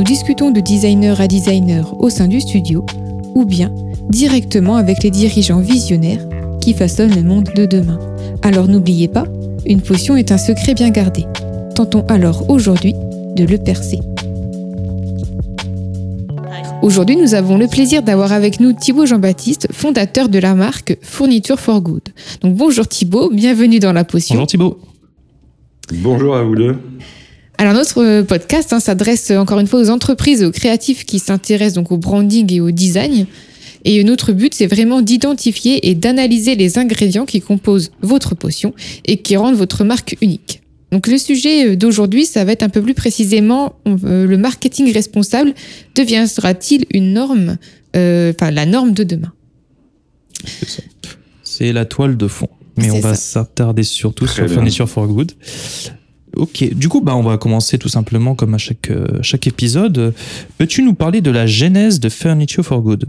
nous discutons de designer à designer au sein du studio ou bien directement avec les dirigeants visionnaires qui façonnent le monde de demain. Alors n'oubliez pas, une potion est un secret bien gardé. Tentons alors aujourd'hui de le percer. Aujourd'hui, nous avons le plaisir d'avoir avec nous Thibaut Jean-Baptiste, fondateur de la marque Fourniture for Good. Donc bonjour Thibaut, bienvenue dans la potion. Bonjour Thibaut. Bonjour à vous deux. Alors notre podcast hein, s'adresse encore une fois aux entreprises et aux créatifs qui s'intéressent donc au branding et au design. Et notre but, c'est vraiment d'identifier et d'analyser les ingrédients qui composent votre potion et qui rendent votre marque unique. Donc le sujet d'aujourd'hui, ça va être un peu plus précisément euh, le marketing responsable deviendra-t-il une norme, euh, enfin la norme de demain? C'est la toile de fond. Mais on va s'attarder surtout Très sur bien. Furniture for Good. Ok, du coup, bah, on va commencer tout simplement comme à chaque, euh, chaque épisode. Peux-tu nous parler de la genèse de Furniture for Good?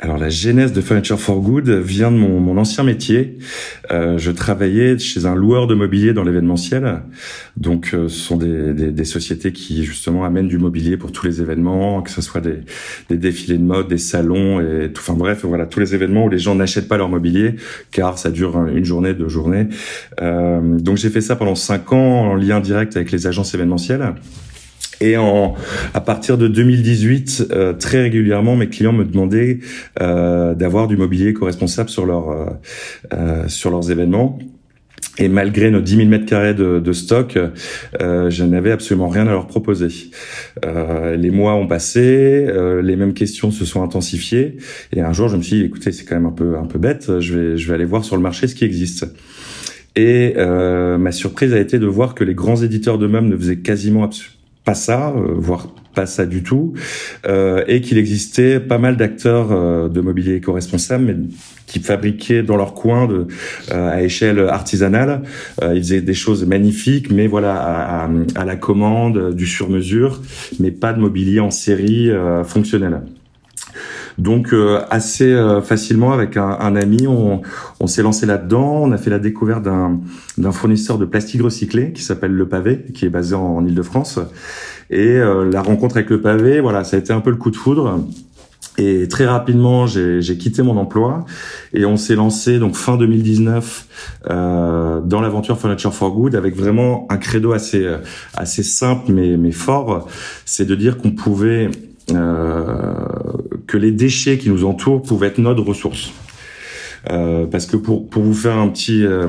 Alors la genèse de Furniture for Good vient de mon, mon ancien métier. Euh, je travaillais chez un loueur de mobilier dans l'événementiel. Donc euh, ce sont des, des, des sociétés qui justement amènent du mobilier pour tous les événements, que ce soit des, des défilés de mode, des salons et tout. Enfin bref, voilà tous les événements où les gens n'achètent pas leur mobilier car ça dure une journée, deux journées. Euh, donc j'ai fait ça pendant cinq ans en lien direct avec les agences événementielles. Et en, à partir de 2018, euh, très régulièrement, mes clients me demandaient euh, d'avoir du mobilier éco-responsable sur, leur, euh, euh, sur leurs événements. Et malgré nos 10 000 mètres carrés de, de stock, euh, je n'avais absolument rien à leur proposer. Euh, les mois ont passé, euh, les mêmes questions se sont intensifiées. Et un jour, je me suis dit, écoutez, c'est quand même un peu un peu bête. Je vais je vais aller voir sur le marché ce qui existe. Et euh, ma surprise a été de voir que les grands éditeurs de meubles ne faisaient quasiment abs- pas ça, euh, voire pas ça du tout, euh, et qu'il existait pas mal d'acteurs euh, de mobilier éco-responsable, mais qui fabriquaient dans leur coin à échelle artisanale. Ils faisaient des choses magnifiques, mais voilà à, à- la commande, du sur-mesure, mais pas de mobilier en série fonctionnel. Donc euh, assez euh, facilement avec un, un ami, on, on s'est lancé là-dedans. On a fait la découverte d'un d'un fournisseur de plastique recyclé qui s'appelle Le Pavé, qui est basé en, en Île-de-France. Et euh, la rencontre avec Le Pavé, voilà, ça a été un peu le coup de foudre. Et très rapidement, j'ai j'ai quitté mon emploi et on s'est lancé donc fin 2019 euh, dans l'aventure Furniture for Good avec vraiment un credo assez euh, assez simple mais mais fort, c'est de dire qu'on pouvait euh, que les déchets qui nous entourent pouvaient être notre ressource. Euh, parce que pour pour vous faire un petit euh,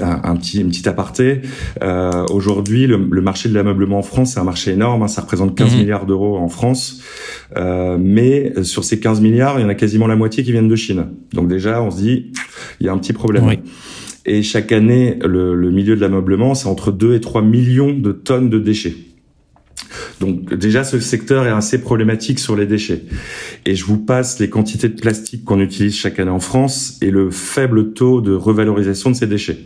un, un petit, une petite aparté. Euh, Aujourd'hui, le, le marché de l'ameublement en France, c'est un marché énorme. hein, ça représente 15 Mhm. milliards d'euros en France. Euh, mais sur ces 15 milliards, il y en a quasiment la moitié qui viennent de Chine. Donc déjà, on se dit, il y a un petit problème. Oui. Et chaque année, le, le milieu de l'ameublement, c'est entre 2 et 3 millions de tonnes de déchets. Donc déjà, ce secteur est assez problématique sur les déchets. Et je vous passe les quantités de plastique qu'on utilise chaque année en France et le faible taux de revalorisation de ces déchets.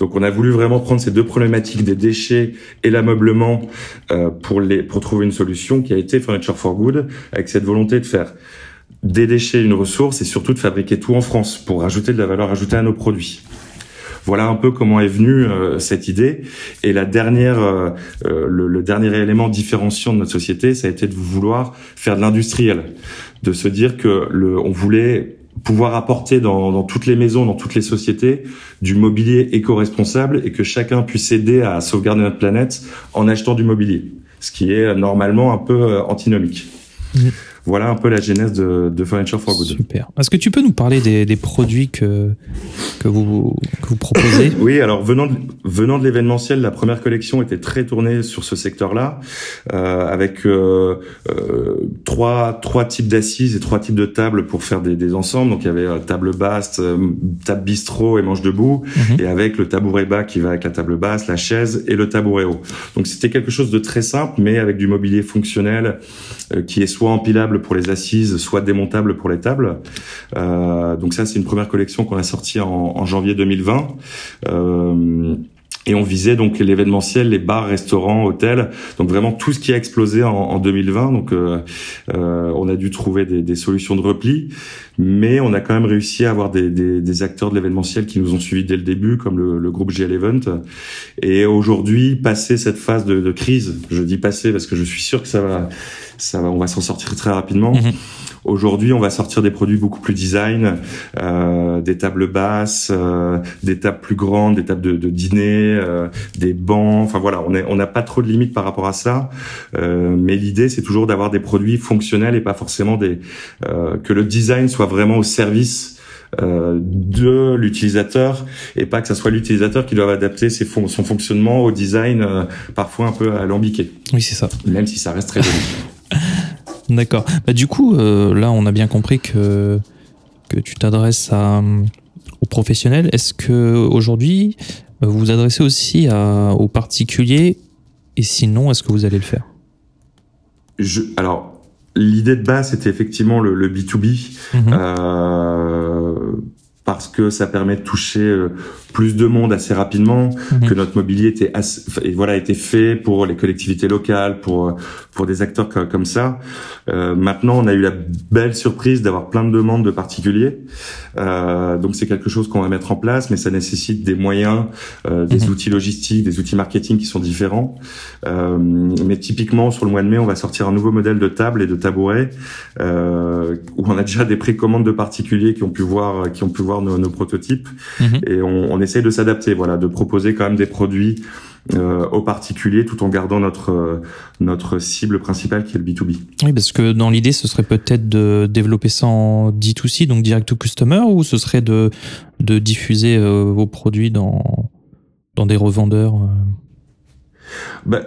Donc on a voulu vraiment prendre ces deux problématiques des déchets et l'ameublement euh, pour les pour trouver une solution qui a été Furniture for Good avec cette volonté de faire des déchets une ressource et surtout de fabriquer tout en France pour rajouter de la valeur ajoutée à nos produits. Voilà un peu comment est venue euh, cette idée. Et la dernière, euh, euh, le, le dernier élément différenciant de notre société, ça a été de vouloir faire de l'industriel, de se dire que le, on voulait pouvoir apporter dans, dans toutes les maisons, dans toutes les sociétés, du mobilier éco-responsable et que chacun puisse aider à sauvegarder notre planète en achetant du mobilier, ce qui est normalement un peu antinomique. Voilà un peu la genèse de, de Furniture for Good. Super. Est-ce que tu peux nous parler des, des produits que, que, vous, que vous proposez Oui, alors venant de, venant de l'événementiel, la première collection était très tournée sur ce secteur-là, euh, avec euh, euh, trois, trois types d'assises et trois types de tables pour faire des, des ensembles. Donc il y avait euh, table basse, euh, table bistrot et manche debout, Mhm. et avec le tabouret bas qui va avec la table basse, la chaise et le tabouret haut. Donc c'était quelque chose de très simple, mais avec du mobilier fonctionnel euh, qui est soit empilable pour les assises, soit démontable pour les tables. Euh, donc ça, c'est une première collection qu'on a sortie en, janvier 2020. Euh, et on visait donc l'événementiel, les bars, restaurants, hôtels, donc vraiment tout ce qui a explosé en, en 2020. Donc euh, euh, on a dû trouver des, des, solutions de repli, mais on a quand même réussi à avoir des, des, des acteurs de l'événementiel qui nous ont suivis dès le début, comme le, le groupe GL Event. Et aujourd'hui, passer cette phase de, de, crise, je dis passer parce que je suis sûr que ça va, ça va, on va s'en sortir très rapidement. Mhm. Aujourd'hui, on va sortir des produits beaucoup plus design, euh, des tables basses, euh, des tables plus grandes, des tables de, de dîner, euh, des bancs. Enfin voilà, on est, on n'a pas trop de limites par rapport à ça. Euh, mais l'idée, c'est toujours d'avoir des produits fonctionnels et pas forcément des euh, que le design soit vraiment au service euh, de l'utilisateur et pas que ça soit l'utilisateur qui doit adapter ses fon son fonctionnement au design euh, parfois un peu alambiqué. Oui, c'est ça. Même si ça reste très joli. D'accord. Bah, du coup, euh, là, on a bien compris que, que tu t'adresses à, aux professionnels. Est-ce que aujourd'hui, vous vous adressez aussi à, aux particuliers? Et sinon, est-ce que vous allez le faire? Je, Alors, l'idée de base, c'était effectivement le, le B2B. Mhm. Euh, parce que ça permet de toucher euh, plus de monde assez rapidement, Mhm. que notre mobilier était assez, et voilà était fait pour les collectivités locales, pour pour des acteurs co- comme ça. Euh, maintenant, on a eu la belle surprise d'avoir plein de demandes de particuliers. Euh, donc c'est quelque chose qu'on va mettre en place, mais ça nécessite des moyens, euh, des Mhm. outils logistiques, des outils marketing qui sont différents. Euh, mais typiquement sur le mois de mai, on va sortir un nouveau modèle de table et de tabouret euh, où on a déjà des précommandes de particuliers qui ont pu voir qui ont pu voir nos, nos prototypes Mhm. et on, on essaye de s'adapter, voilà, de proposer quand même des produits euh, aux particuliers tout en gardant notre euh, notre cible principale qui est le B2B. Oui, parce que dans l'idée, ce serait peut-être de développer ça en D2C, donc direct to customer, ou ce serait de, de diffuser euh, vos produits dans, dans des revendeurs Bah,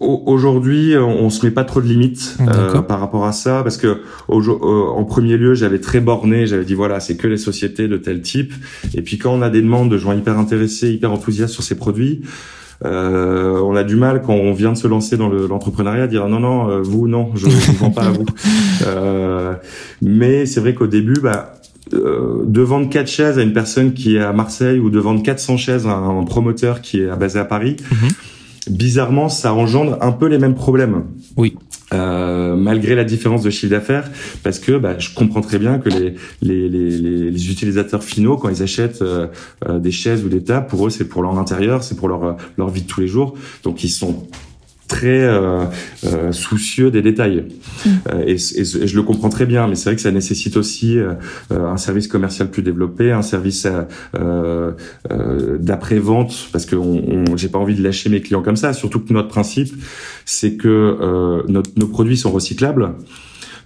Aujourd'hui, on, on se met pas trop de limites euh, D'accord. par rapport à ça, parce que au- euh, en premier lieu, j'avais très borné, j'avais dit voilà, c'est que les sociétés de tel type. Et puis quand on a des demandes de gens hyper intéressés, hyper enthousiastes sur ces produits, euh, on a du mal quand on vient de se lancer dans le- l'entrepreneuriat à dire non non euh, vous non je ne vends pas à vous. Euh, mais c'est vrai qu'au début, bah euh, de vendre quatre chaises à une personne qui est à Marseille ou de vendre 400 chaises à un promoteur qui est basé à Paris, bizarrement, ça engendre un peu les mêmes problèmes. Oui. Euh, malgré la différence de chiffre d'affaires, parce que bah, je comprends très bien que les, les, les, les, utilisateurs finaux, quand ils achètent euh, euh, des chaises ou des tables, pour eux, c'est pour leur intérieur, c'est pour leur, leur vie de tous les jours. Donc, ils sont très euh, euh, soucieux des détails. Euh, et, et- et je le comprends très bien, mais c'est vrai que ça nécessite aussi euh, un service commercial plus développé, un service d'après-vente, parce que on, on- j'ai pas envie de lâcher mes clients comme ça. Surtout que notre principe, c'est que notre- nos produits sont recyclables.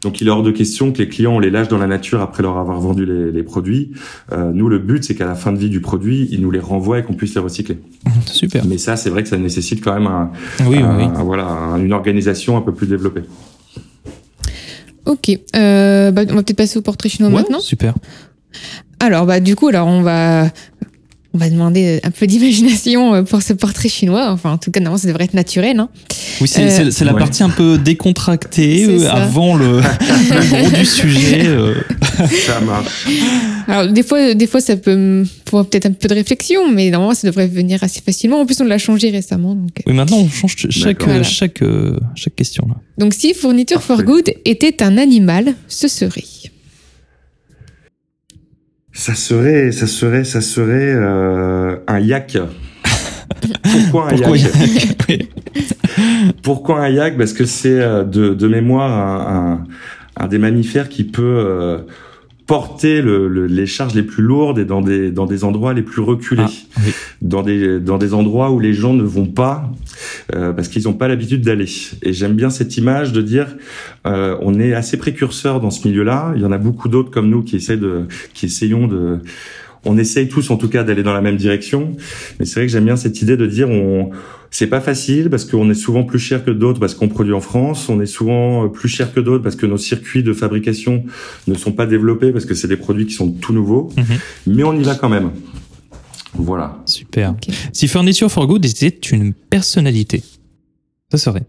Donc il est hors de question que les clients on les lâche dans la nature après leur avoir vendu les, les produits. Euh, nous le but c'est qu'à la fin de vie du produit, ils nous les renvoient et qu'on puisse les recycler. Super. Mais ça c'est vrai que ça nécessite quand même un, Oui, oui, un- oui. un- voilà un- une organisation un peu plus développée. Ok, euh, bah, on va peut-être passer au portrait chinois Ouais, maintenant. Super. Alors, bah, du coup, alors on va, on va demander un peu d'imagination euh, pour ce portrait chinois. Enfin, en tout cas, normalement, ça devrait être naturel. Hein. Oui, c'est Euh, la Ouais. partie un peu décontractée euh, avant le, le gros du sujet. euh. Ça marche. Alors, des fois, des fois, ça peut peut-être un peu de réflexion, mais normalement, ça devrait venir assez facilement. En plus, on l'a changé récemment. Donc, euh. Oui, maintenant on change chaque, euh, Voilà. chaque, euh, chaque question. Là. donc si Fourniture for. Good était un animal, ce serait. Ça serait, ça serait, ça serait euh, un yak. Pourquoi un Pourquoi yak? Pourquoi un yak? Parce que c'est euh, de, de mémoire un, un, un des mammifères qui peut euh, porter le, les charges les plus lourdes et dans des dans des endroits les plus reculés, Ah, oui. dans des dans des endroits où les gens ne vont pas euh, parce qu'ils n'ont pas l'habitude d'aller. Et j'aime bien cette image de dire euh, on est assez précurseurs dans ce milieu-là. Il y en a beaucoup d'autres comme nous qui essaient de qui essayons de on essaye tous en tout cas d'aller dans la même direction, mais c'est vrai que j'aime bien cette idée de dire on c'est pas facile parce qu'on est souvent plus cher que d'autres parce qu'on produit en France, on est souvent plus cher que d'autres parce que nos circuits de fabrication ne sont pas développés parce que c'est des produits qui sont tout nouveaux, Mhm. mais on y va quand même. Voilà. Super. Si Furniture for Good était une personnalité, ça serait.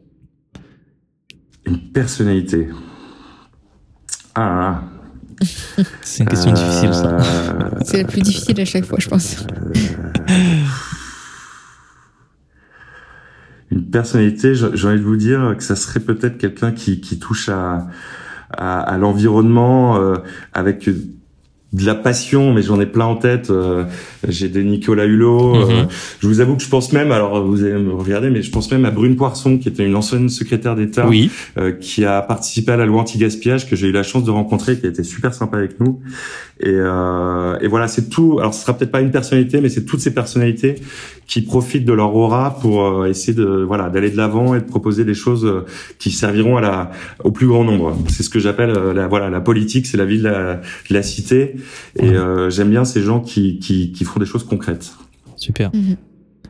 Une personnalité. Ah. C'est une question difficile, ça. Euh, C'est la plus difficile à chaque fois, je pense. Une personnalité, j'ai envie de vous dire que ça serait peut-être quelqu'un qui, touche à l'environnement euh, avec de la passion, mais j'en ai plein en tête. euh, J'ai des Nicolas Hulot. euh, Mhm. je vous avoue que je pense même, alors vous allez me regarder, mais je pense même à Brune Poisson, qui était une ancienne secrétaire d'État, Oui. euh, qui a participé à la loi anti-gaspillage, que j'ai eu la chance de rencontrer, qui a été super sympa avec nous. Et, euh, et voilà, c'est tout. Alors, ce sera peut-être pas une personnalité, mais c'est toutes ces personnalités qui profitent de leur aura pour euh, essayer de voilà d'aller de l'avant et de proposer des choses qui serviront à la au plus grand nombre. C'est ce que j'appelle la voilà la politique, c'est la vie de la, de la cité. Et euh, j'aime bien ces gens qui, qui qui font des choses concrètes. Super. Mhm.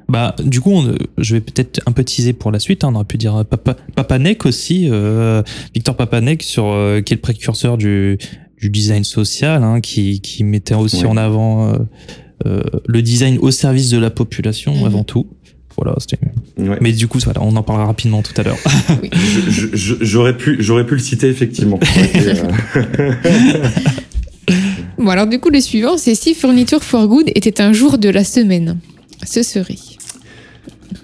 Bah, du coup, on- je vais peut-être un peu teaser pour la suite. hein. On aurait pu dire Papa, Papanek aussi, euh, Victor Papanek, sur, euh, qui est le précurseur du, du design social, hein, qui, qui mettait aussi en avant euh, euh, le design au service de la population Mhm. avant tout. Voilà, c'était. Ouais. Mais du coup, voilà, on en parlera rapidement tout à l'heure. J'aurais pu j'aurais pu le citer effectivement. Ça aurait été, euh, Bon, alors du coup, le suivant, c'est si Furniture for Good était un jour de la semaine. Ce serait.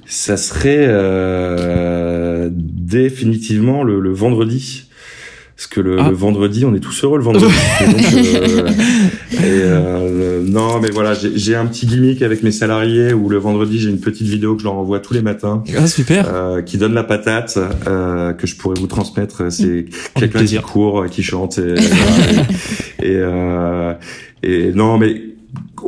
Ça serait euh, définitivement le, le vendredi. Parce que le, Ah. le vendredi, on est tous heureux le vendredi. Et donc, euh, et, euh, le- non, mais voilà, j'ai un petit gimmick avec mes salariés où le vendredi, j'ai une petite vidéo que je leur envoie tous les matins. Ah, super. euh, qui donne la patate euh, que je pourrais vous transmettre c'est quelqu'un qui court qui chante et, et, et, euh, et non mais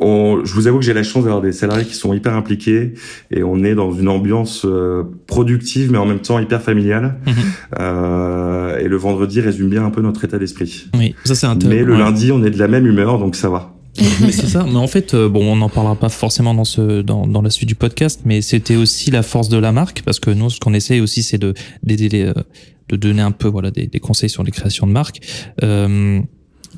on, je vous avoue que j'ai la chance d'avoir des salariés qui sont hyper impliqués et on est dans une ambiance euh, productive mais en même temps hyper familiale Mhm. euh, et le vendredi résume bien un peu notre état d'esprit Oui, ça c'est intéressant. mais le Ouais. lundi on est de la même humeur donc ça va mais c'est ça. Mais en fait, euh, bon, on n'en parlera pas forcément dans ce dans, dans la suite du podcast, mais c'était aussi la force de la marque parce que nous, ce qu'on essaye aussi, c'est de d'aider les, de donner un peu voilà des, des conseils sur les créations de marques. Euh,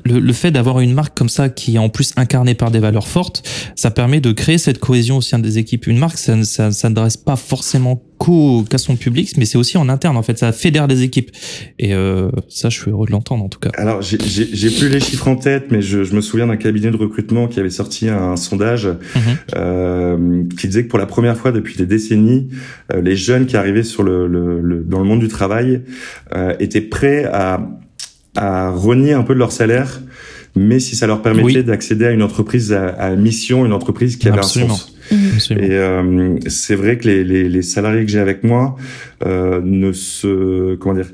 le, le fait d'avoir une marque comme ça qui est en plus incarnée par des valeurs fortes, ça permet de créer cette cohésion au sein des équipes. Une marque, ça ne ça, ça n'adresse pas forcément qu'à son public, mais c'est aussi en interne en fait. Ça fédère les équipes. Et euh, ça, je suis heureux de l'entendre en tout cas. Alors, j'ai- plus les chiffres en tête, mais je, je me souviens d'un cabinet de recrutement qui avait sorti un sondage Mhm. euh, qui disait que pour la première fois depuis des décennies, euh, les jeunes qui arrivaient sur le, le- le- dans le monde du travail euh, étaient prêts à, à renier un peu de leur salaire, mais si ça leur permettait Oui. d'accéder à une entreprise à, à mission, une entreprise qui avait Absolument. un sens. Absolument. Et euh, c'est vrai que les, les, les salariés que j'ai avec moi euh, ne se comment dire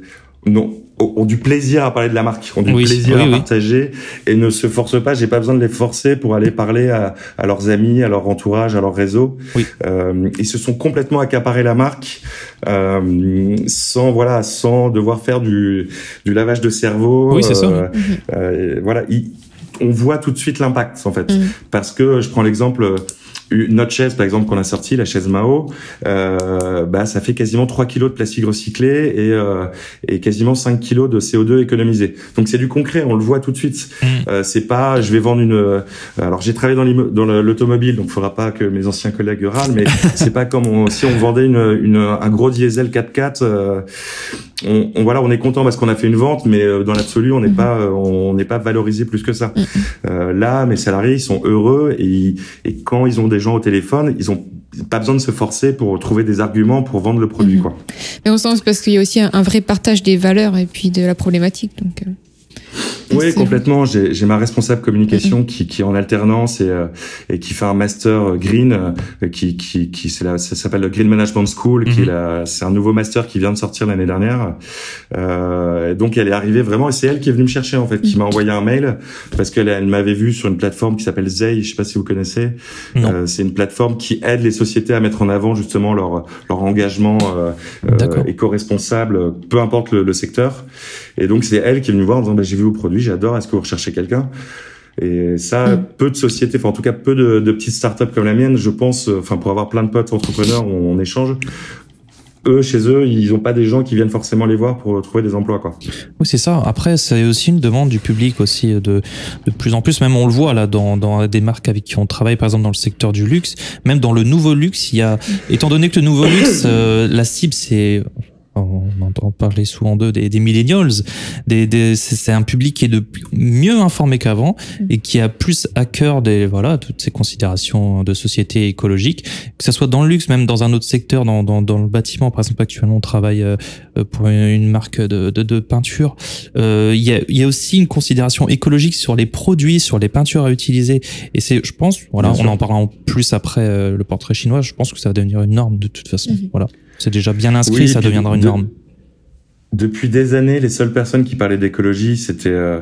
non ont du plaisir à parler de la marque, ont du Oui, plaisir oui, à oui. partager et ne se forcent pas. J'ai pas besoin de les forcer pour aller parler à, à leurs amis, à leur entourage, à leur réseau. Oui. Euh, ils se sont complètement accaparés la marque euh, sans voilà, sans devoir faire du, du lavage de cerveau. Oui, c'est ça. Euh, euh, voilà, ils- on voit tout de suite l'impact en fait, Mhm. parce que je prends l'exemple. Notre chaise, par exemple, qu'on a sortie, la chaise Mao, euh, bah, ça fait quasiment 3 kilos de plastique recyclé et, euh, et quasiment 5 kilos de CO2 économisé. Donc c'est du concret, on le voit tout de suite. Mhm. Euh, c'est pas, je vais vendre une. euh, alors j'ai travaillé dans l'automobile, donc faudra pas que mes anciens collègues râlent, mais c'est pas comme on- si on vendait une, une, un gros diesel 4x4. euh, on, on- voilà, on est content parce qu'on a fait une vente, mais euh, dans l'absolu, on n'est Mhm. pas, on n'est pas valorisé plus que ça. Euh, là, mes salariés, ils sont heureux et, et quand ils ont des gens au téléphone, ils ont pas besoin de se forcer pour trouver des arguments pour vendre le produit, Mhm. quoi. Mais on sent c'est parce qu'il y a aussi un, un vrai partage des valeurs et puis de la problématique. Donc, euh, Oui, complètement. J'ai ma responsable communication mm-hmm. qui, qui est en alternance et, euh, et qui fait un master green, euh, qui, qui, qui ça s'appelle le Green Management School, qui est mm-hmm. c'est un nouveau master qui vient de sortir l'année dernière. Euh, donc elle est arrivée vraiment, et c'est elle qui est venue me chercher en fait, qui m'a envoyé un mail parce qu'elle elle, m'avait vu sur une plateforme qui s'appelle Zay, je sais pas si vous connaissez. Euh, c'est une plateforme qui aide les sociétés à mettre en avant justement leur leur engagement euh, euh éco-responsable, peu importe le, le secteur. Et donc c'est elle qui est venue voir en disant bah, j'ai vu vos produits, j'adore, est-ce que vous recherchez quelqu'un? Et ça, mm. peu de sociétés, enfin en tout cas peu de, de, petites startups comme la mienne, je pense, euh, enfin pour avoir plein de potes entrepreneurs, on, on échange. Eux, chez eux, ils n'ont pas des gens qui viennent forcément les voir pour trouver des emplois, quoi. Oui, c'est ça. Après, c'est aussi une demande du public aussi de de plus en plus. Même on le voit là dans dans des marques avec qui on travaille, par exemple dans le secteur du luxe, même dans le nouveau luxe, il y a, étant donné que le nouveau luxe, euh, la cible c'est on entend parler souvent d'eux, des, des millennials. Des, des, c'est un public qui est de mieux informé qu'avant et qui a plus à cœur des voilà toutes ces considérations de société écologique, que ce soit dans le luxe, même dans un autre secteur, dans, dans, dans le bâtiment. Par exemple, actuellement, on travaille euh, pour une marque de, de, de peinture. Euh, il y, a, il y a aussi une considération écologique sur les produits, sur les peintures à utiliser. Et c'est, je pense, voilà, on en parlera en plus après euh, le portrait chinois. Je pense que ça va devenir une norme de toute façon. Mhm. Voilà. C'est déjà bien inscrit, ça deviendra une norme. Depuis des années, les seules personnes qui parlaient d'écologie, c'était euh,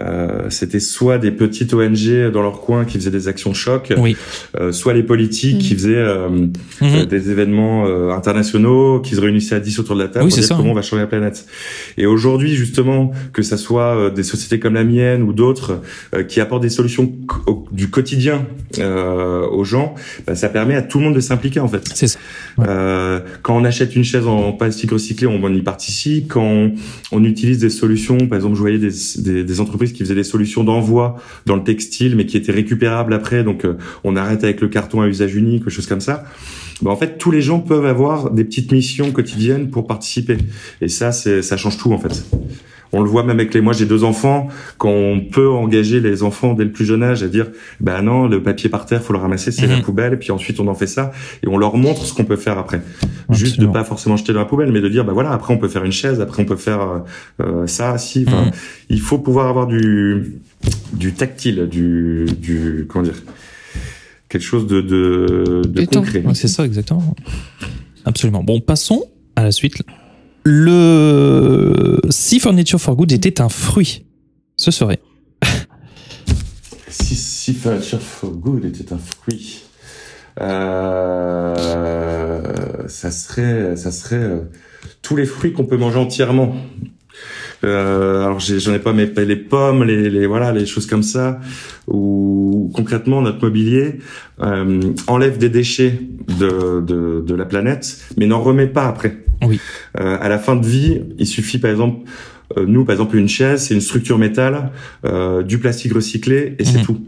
euh, c'était soit des petites ONG dans leur coin qui faisaient des actions choc, oui. euh, soit les politiques qui mm. faisaient euh, mm-hmm. euh, des événements euh, internationaux, qui se réunissaient à 10 autour de la table pour dire comment on va changer la planète. Et aujourd'hui, justement, que ça soit des sociétés comme la mienne ou d'autres qui apportent des solutions du quotidien aux gens, bah, ça permet à tout le monde de s'impliquer en fait. C'est ça. quand on achète une chaise en plastique recyclé, on y participe quand on, utilise des solutions, par exemple, je voyais des, entreprises qui faisaient des solutions d'envoi dans le textile, mais qui étaient récupérables après, donc euh, on arrête avec le carton à usage unique, quelque chose comme ça. Ben, en fait, tous les gens peuvent avoir des petites missions quotidiennes pour participer, et ça, ça change tout en fait. On le voit même avec les. Moi, j'ai deux enfants. Quand on peut engager les enfants dès le plus jeune âge à dire, bah non, le papier par terre, faut le ramasser, c'est la mhm. poubelle. Et puis ensuite, on en fait ça et on leur montre ce qu'on peut faire après. Juste de pas forcément jeter dans la poubelle, mais de dire, bah voilà, après on peut faire une chaise, après on peut faire euh, euh ça, si. Enfin, mhm. il faut pouvoir avoir du du tactile, du du comment dire quelque chose de de, de concret. c'est ça exactement. Absolument. Bon, passons à la suite le si Furniture for Good était un fruit, ce serait. si, si Furniture for Good était un fruit, euh, ça serait, ça serait euh, tous les fruits qu'on peut manger entièrement. Euh, alors j'en ai, pas mais les pommes, les, les, voilà, les choses comme ça, ou concrètement notre mobilier euh, enlève des déchets de, de, de la planète, mais n'en remet pas après. Oui. Euh, à la fin de vie, il suffit par exemple, euh, nous par exemple une chaise, c'est une structure métal, euh, du plastique recyclé et c'est mhm. tout.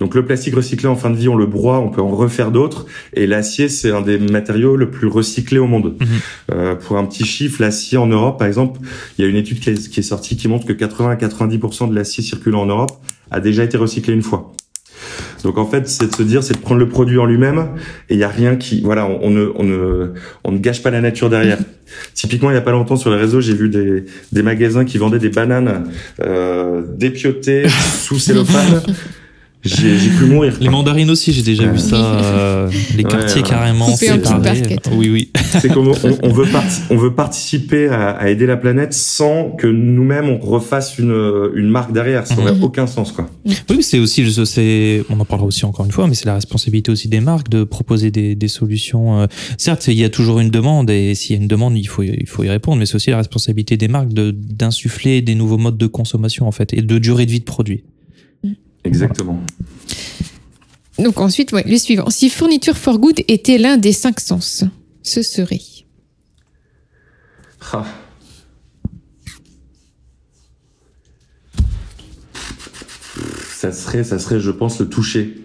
Donc le plastique recyclé en fin de vie, on le broie, on peut en refaire d'autres. Et l'acier, c'est un des matériaux le plus recyclé au monde. Mhm. Euh, pour un petit chiffre, l'acier en Europe, par exemple, il y a une étude qui est, qui est sortie qui montre que 80 à 90% de l'acier circulant en Europe a déjà été recyclé une fois. Donc en fait, c'est de se dire, c'est de prendre le produit en lui-même et il y a rien qui, voilà, on, ne, on ne, on ne gâche pas la nature derrière. Typiquement, il y a pas longtemps sur les réseaux, j'ai vu des, des magasins qui vendaient des bananes euh, dépiotées sous cellophane. j'ai pu mourir. Les mandarines aussi, j'ai déjà vu ça. Euh, les quartiers carrément séparés. Oui, oui. C'est comme on, veut on veut participer à, aider la planète sans que nous-mêmes on refasse une, une marque derrière. Ça n'aurait mhm. aucun sens, quoi. Oui, c'est aussi, c'est, on en parlera aussi encore une fois, mais c'est la responsabilité aussi des marques de proposer des, des solutions. Euh. Certes, il y a toujours une demande et s'il y a une demande, il faut, il faut y répondre, mais c'est aussi la responsabilité des marques de d'insuffler des nouveaux modes de consommation en fait et de durée de vie de produit. Exactement. Donc ensuite, ouais, le suivant. Si Fourniture for Good était l'un des cinq sens, ce serait. Ah. Ça serait, ça serait, je pense, le toucher.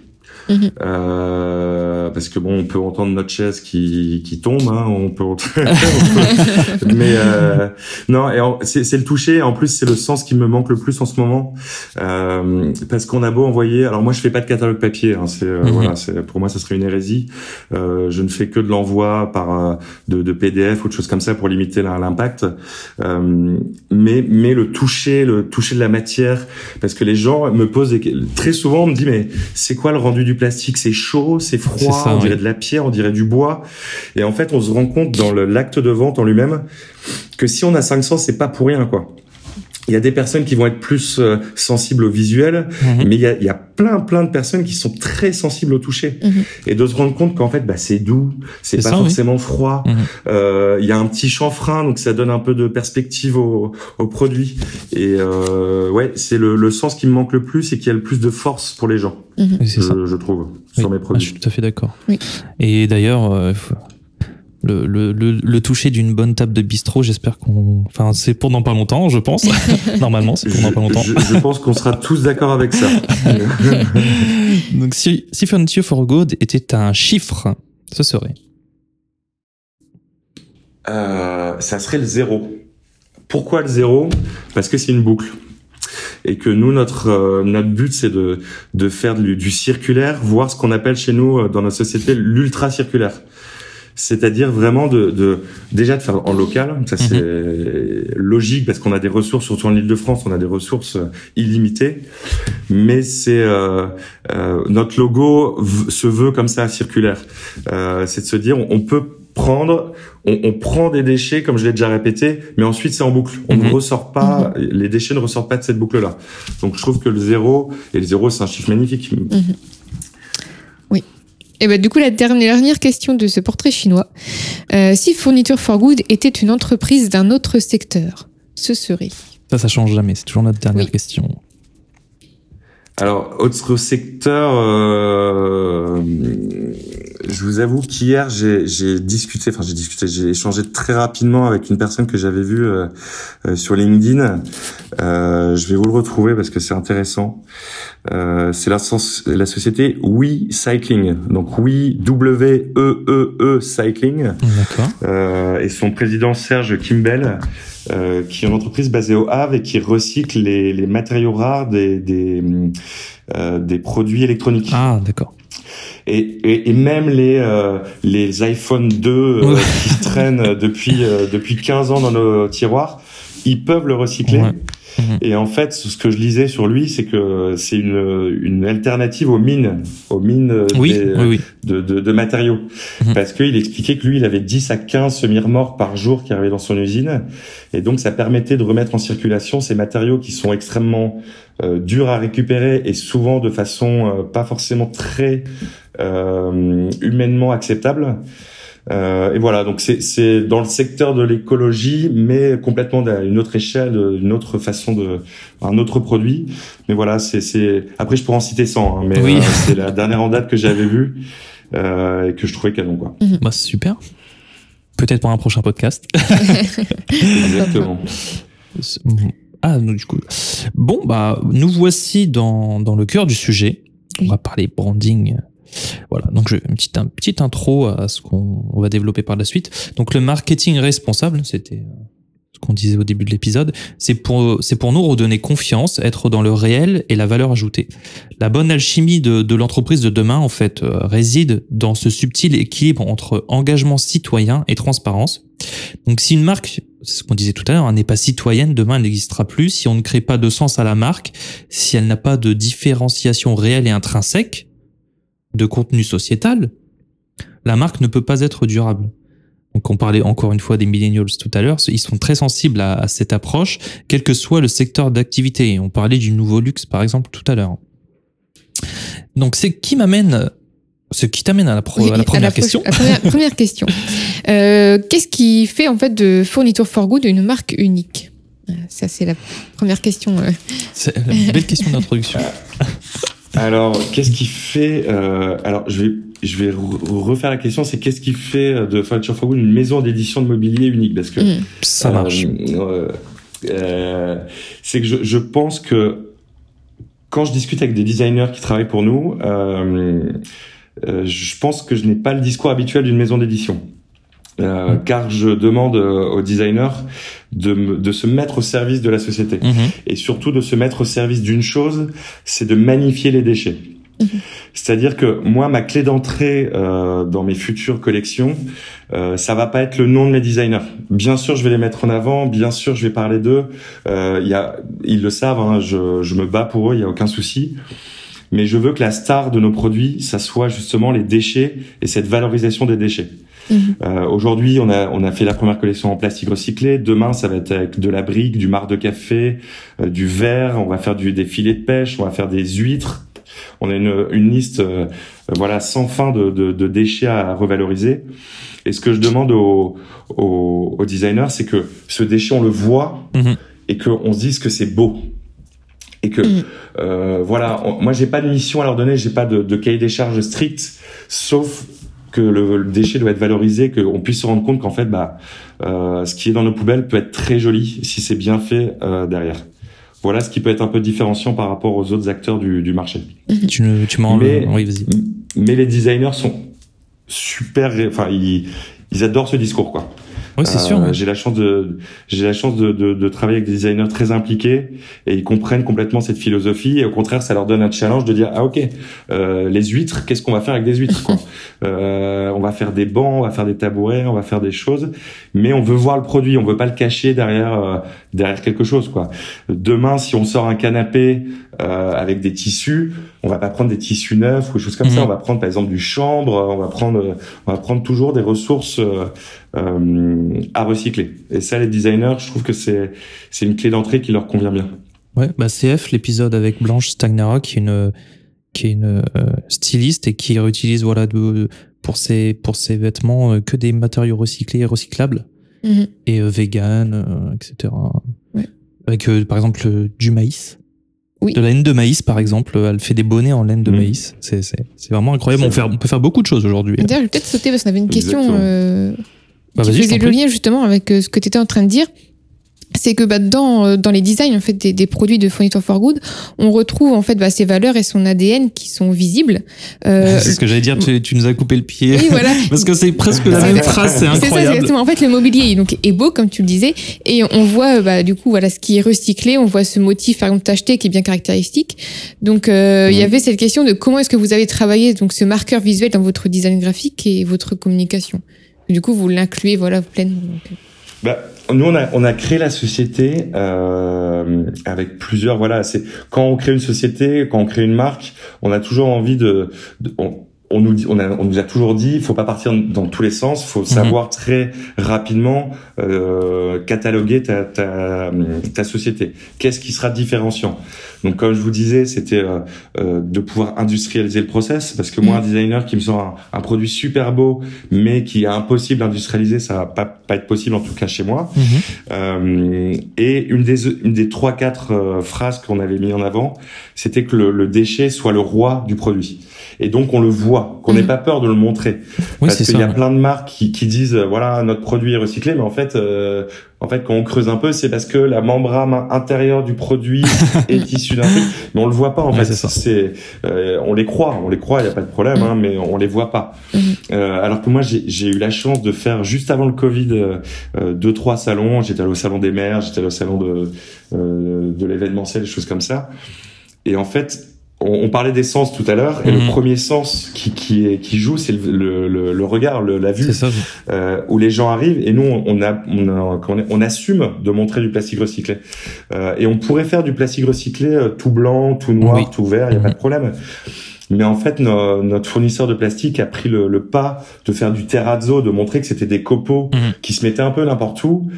Mhm. Euh, parce que bon, on peut entendre notre chaise qui qui tombe, hein, on peut, mais euh, non, et c'est le toucher. En plus, c'est le sens qui me manque le plus en ce moment, euh, parce qu'on a beau envoyer. Alors moi, je fais pas de catalogue papier. Hein, c'est euh, mhm. voilà, c'est pour moi, ça serait une hérésie. Euh, je ne fais que de l'envoi par euh, de, de, PDF ou de choses comme ça pour limiter l'impact. mais mais le toucher, le toucher de la matière, parce que les gens me posent très souvent, on me dit mais c'est quoi le rendu du plastique? C'est chaud, c'est froid, on dirait de la pierre, on dirait du bois. Et en fait, on se rend compte dans l'acte de vente en lui-même que si on a 500, c'est pas pour rien, quoi. Il y a des personnes qui vont être plus euh, sensibles au visuel, mhm. mais il y, a, il y, a, plein plein de personnes qui sont très sensibles au toucher mhm. et de se rendre compte qu'en fait bah, c'est doux, c'est pas forcément froid. Mhm. Euh, il y a un petit chanfrein donc ça donne un peu de perspective au, au produit et euh, ouais c'est le, le, sens qui me manque le plus et qui a le plus de force pour les gens. Je, je, trouve sur mes produits. Ah, je suis tout à fait d'accord. Et d'ailleurs le, le, le, toucher d'une bonne table de bistrot, j'espère qu'on. Enfin, c'est pour dans pas longtemps, je pense. Normalement, c'est pour dans pas longtemps. Je, pense qu'on sera tous d'accord avec ça. Donc, si, si Furniture for Good était un chiffre, ce serait? Euh, Ça serait le zéro. Pourquoi le zéro? Parce que c'est une boucle et que nous notre euh, notre but c'est de de faire du, du circulaire, voir ce qu'on appelle chez nous euh, dans notre société l'ultra circulaire c'est-à-dire vraiment de, de, déjà de faire en local. Ça c'est mhm. logique parce qu'on a des ressources, surtout en Île-de-France, on a des ressources euh, illimitées. Mais c'est euh, euh, notre logo se veut comme ça circulaire. Euh, c'est de se dire on, peut prendre, on, on, prend des déchets comme je l'ai déjà répété, mais ensuite c'est en boucle. On ne mhm. ressort pas, mhm. les déchets ne ressortent pas de cette boucle-là. Donc je trouve que le zéro et le zéro c'est un chiffre magnifique. Et bah, du coup, la dernière question de ce portrait chinois. Euh, si Fourniture for Good était une entreprise d'un autre secteur, ce serait Ça, ça change jamais. C'est toujours notre dernière question. Alors, autre secteur, euh, je vous avoue qu'hier j'ai discuté, enfin j'ai discuté, j'ai échangé très rapidement avec une personne que j'avais vue euh, euh, sur LinkedIn. Euh, je vais vous le retrouver parce que c'est intéressant. c'est la, la société We Cycling, donc We W E E E Cycling. D'accord. et son président Serge Kimbell. Qui est une entreprise basée au Havre et qui recycle les, les matériaux rares des des, des produits électroniques. Ah, d'accord et, et, et même les euh, les iPhone 2 euh, qui traînent depuis euh, depuis 15 ans dans nos tiroirs, ils peuvent le recycler. Mhm. Et en fait, ce que je lisais sur lui, c'est que c'est une, une alternative aux mines, aux mines De, de, de, matériaux. Mhm. Parce qu'il expliquait que lui, il avait 10 à 15 semi-remorques par jour qui arrivaient dans son usine. Et donc, ça permettait de remettre en circulation ces matériaux qui sont extrêmement euh, durs à récupérer et souvent de façon pas forcément très euh, humainement acceptable. Euh, et voilà, donc c'est dans le secteur de l'écologie, mais complètement à une autre échelle, une autre façon de, un autre produit. Mais voilà, c'est après je pourrais en citer 100, hein, mais euh, c'est la dernière en date que j'avais vue euh, et que je trouvais canon quoi. Mhm. Bah super. Peut-être pour un prochain podcast. Exactement. Ah, du coup. Bon, bah, nous voici dans, dans le cœur du sujet. On va parler branding voilà, donc je, une petite, petite intro à ce qu'on va développer par la suite. Donc le marketing responsable, c'était euh, ce qu'on disait au début de l'épisode, c'est pour, c'est pour nous redonner confiance, être dans le réel et la valeur ajoutée. La bonne alchimie de, de l'entreprise de demain, en fait, euh, réside dans ce subtil équilibre entre engagement citoyen et transparence. Donc si une marque, c'est ce qu'on disait tout à l'heure, hein, n'est pas citoyenne, demain elle n'existera plus. Si on ne crée pas de sens à la marque, si elle n'a pas de différenciation réelle et intrinsèque, de contenu sociétal, la marque ne peut pas être durable. Donc on parlait encore une fois des millennials tout à l'heure, ils sont très sensibles à, cette approche, quel que soit le secteur d'activité. On parlait du nouveau luxe par exemple tout à l'heure. Donc c'est qui m'amène, ce qui t'amène à la, première question. première, question. Euh, qu'est-ce qui fait en fait de Fourniture for Good une marque unique? Euh, Ça c'est la première question. Euh. C'est une belle question d'introduction. Alors, qu'est-ce qui fait euh, Alors, je vais je vais refaire la question. C'est qu'est-ce qui fait euh, de Furniture for Good une maison d'édition de mobilier unique? Parce que mmh. ça euh, marche. Euh, c'est que je, je, pense que quand je discute avec des designers qui travaillent pour nous, euh, je pense que je n'ai pas le discours habituel d'une maison d'édition. Euh, car je demande euh, aux designers de, de, se mettre au service de la société Mhm. et surtout de se mettre au service d'une chose, c'est de magnifier les déchets. Mhm. C'est-à-dire que moi, ma clé d'entrée euh, dans mes futures collections, euh, ça va pas être le nom de mes designers. Bien sûr, je vais les mettre en avant. Bien sûr, je vais parler d'eux. Euh, il y a, ils le savent. Hein, je, je me bats pour eux. Il y a aucun souci. Mais je veux que la star de nos produits, ça soit justement les déchets et cette valorisation des déchets. Mhm. Euh, Aujourd'hui, on a on a fait la première collection en plastique recyclé. Demain, ça va être avec de la brique, du marc de café, euh, du verre. On va faire du des filets de pêche. On va faire des huîtres. On a une, une liste, euh, voilà, sans fin de, de, de déchets à revaloriser. Et ce que je demande aux, aux, aux designers, c'est que ce déchet, on le voit Mhm. et qu'on se dise que c'est beau. Et que, Mhm. euh, voilà, on- moi, j'ai pas de mission à leur donner, j'ai pas de, de cahier des charges strict, sauf que le, le déchet doit être valorisé, qu'on puisse se rendre compte qu'en fait, bah, euh, ce qui est dans nos poubelles peut être très joli si c'est bien fait euh, derrière. Voilà ce qui peut être un peu différenciant par rapport aux autres acteurs du, du marché. Tu, tu m'en... Mais- Oui, vas-y. Mais les designers sont super, enfin, ils, ils adorent ce discours, quoi. Oui, c'est Euh, sûr. ouais. J'ai la chance de, j'ai la chance de, de, de travailler avec des designers très impliqués et ils comprennent complètement cette philosophie. Et au contraire, ça leur donne un challenge de dire ah ok, euh, les huîtres, qu'est-ce qu'on va faire avec des huîtres quoi euh, On va faire des bancs, on va faire des tabourets, on va faire des choses, mais on veut voir le produit, on veut pas le cacher derrière euh, derrière quelque chose quoi. Demain, si on sort un canapé euh, avec des tissus, on va pas prendre des tissus neufs ou des choses comme ça. Mhm. On va prendre par exemple du chanvre, on va prendre on va prendre toujours des ressources euh, euh, à recycler. Et ça, les designers, je trouve que c'est c'est une clé d'entrée qui leur convient bien. Ouais, bah CF, l'épisode avec Blanche Stagnara, qui est une, qui est une euh, styliste et qui réutilise voilà de, pour ses pour ses vêtements euh, que des matériaux recyclés et recyclables Mhm. et euh, vegan, euh, etc. Ouais. Avec euh, par exemple euh, du maïs. Oui. De la laine de maïs, par exemple, elle fait des bonnets en laine de Mhm. maïs. C'est c'est c'est vraiment incroyable. C'est On, fait, on peut faire beaucoup de choses aujourd'hui. D'ailleurs, je vais peut-être sauter parce qu'on avait une question euh, Bah, qui vas-y, je faisait le lien justement avec euh, ce que tu étais en train de dire. C'est que bah, dans, euh, dans les designs en fait, des, des produits de Furniture for Good, on retrouve en fait bah, ses valeurs et son ADN qui sont visibles. Euh, C'est ce que j'allais dire. Tu, tu nous as coupé le pied. oui, voilà. Parce que c'est presque la même phrase. C'est C'est ça, incroyable. exactement. En fait, le mobilier donc, est beau, comme tu le disais, et on voit bah, du coup voilà ce qui est recyclé. On voit ce motif, par exemple, tacheté, qui est bien caractéristique. Donc, euh, il y avait cette question de comment est-ce que vous avez travaillé donc ce marqueur visuel dans votre design graphique et votre communication. Du coup, vous l'incluez voilà pleinement. donc. Bah, nous, on a, on a créé la société euh, avec plusieurs. Voilà, c'est quand on crée une société, quand on crée une marque, on a toujours envie de. On nous dit, on, a, on nous a toujours dit, il faut pas partir dans tous les sens, faut savoir très rapidement euh, cataloguer ta, ta, ta société. Qu'est-ce qui sera différenciant? Donc, comme je vous disais, c'était euh, euh, de pouvoir industrialiser le process, parce que moi, un designer qui me sort un, un produit super beau, mais qui est impossible d'industrialiser, ça va pas, pas être possible en tout cas chez moi. Mhm. Euh, et une des une des trois quatre euh, phrases qu'on avait mis en avant, c'était que le, le déchet soit le roi du produit. Et donc on le voit, qu'on n'ait Mhm. pas peur de le montrer, Oui, parce qu'il y a plein de marques qui, qui disent euh, voilà notre produit est recyclé, mais en fait euh, en fait quand on creuse un peu, c'est parce que la membrane intérieure du produit est issue d'un truc, mais on le voit pas en Ouais, fait. c'est euh, on les croit, on les croit, il y a pas de problème, hein, mais on les voit pas. Mhm. Euh, alors que moi j'ai eu la chance de faire juste avant le Covid euh, euh, deux trois salons. J'étais allé au salon des maires, j'étais allé au salon de euh, de l'événementiel, des choses comme ça. Et en fait, on, on parlait des sens tout à l'heure, et Mhm. le premier sens qui qui est, qui joue, c'est le, le, le, regard, le, la vue, ça. euh, où les gens arrivent. Et nous, on a on, a, on, assume de montrer du plastique recyclé. Euh, et on pourrait faire du plastique recyclé euh, tout blanc, tout noir, Oui. tout vert. Il y a Mhm. pas de problème. Mais en fait, no- notre fournisseur de plastique a pris le, le pas de faire du terrazzo, de montrer que c'était des copeaux Mhm. qui se mettaient un peu n'importe où.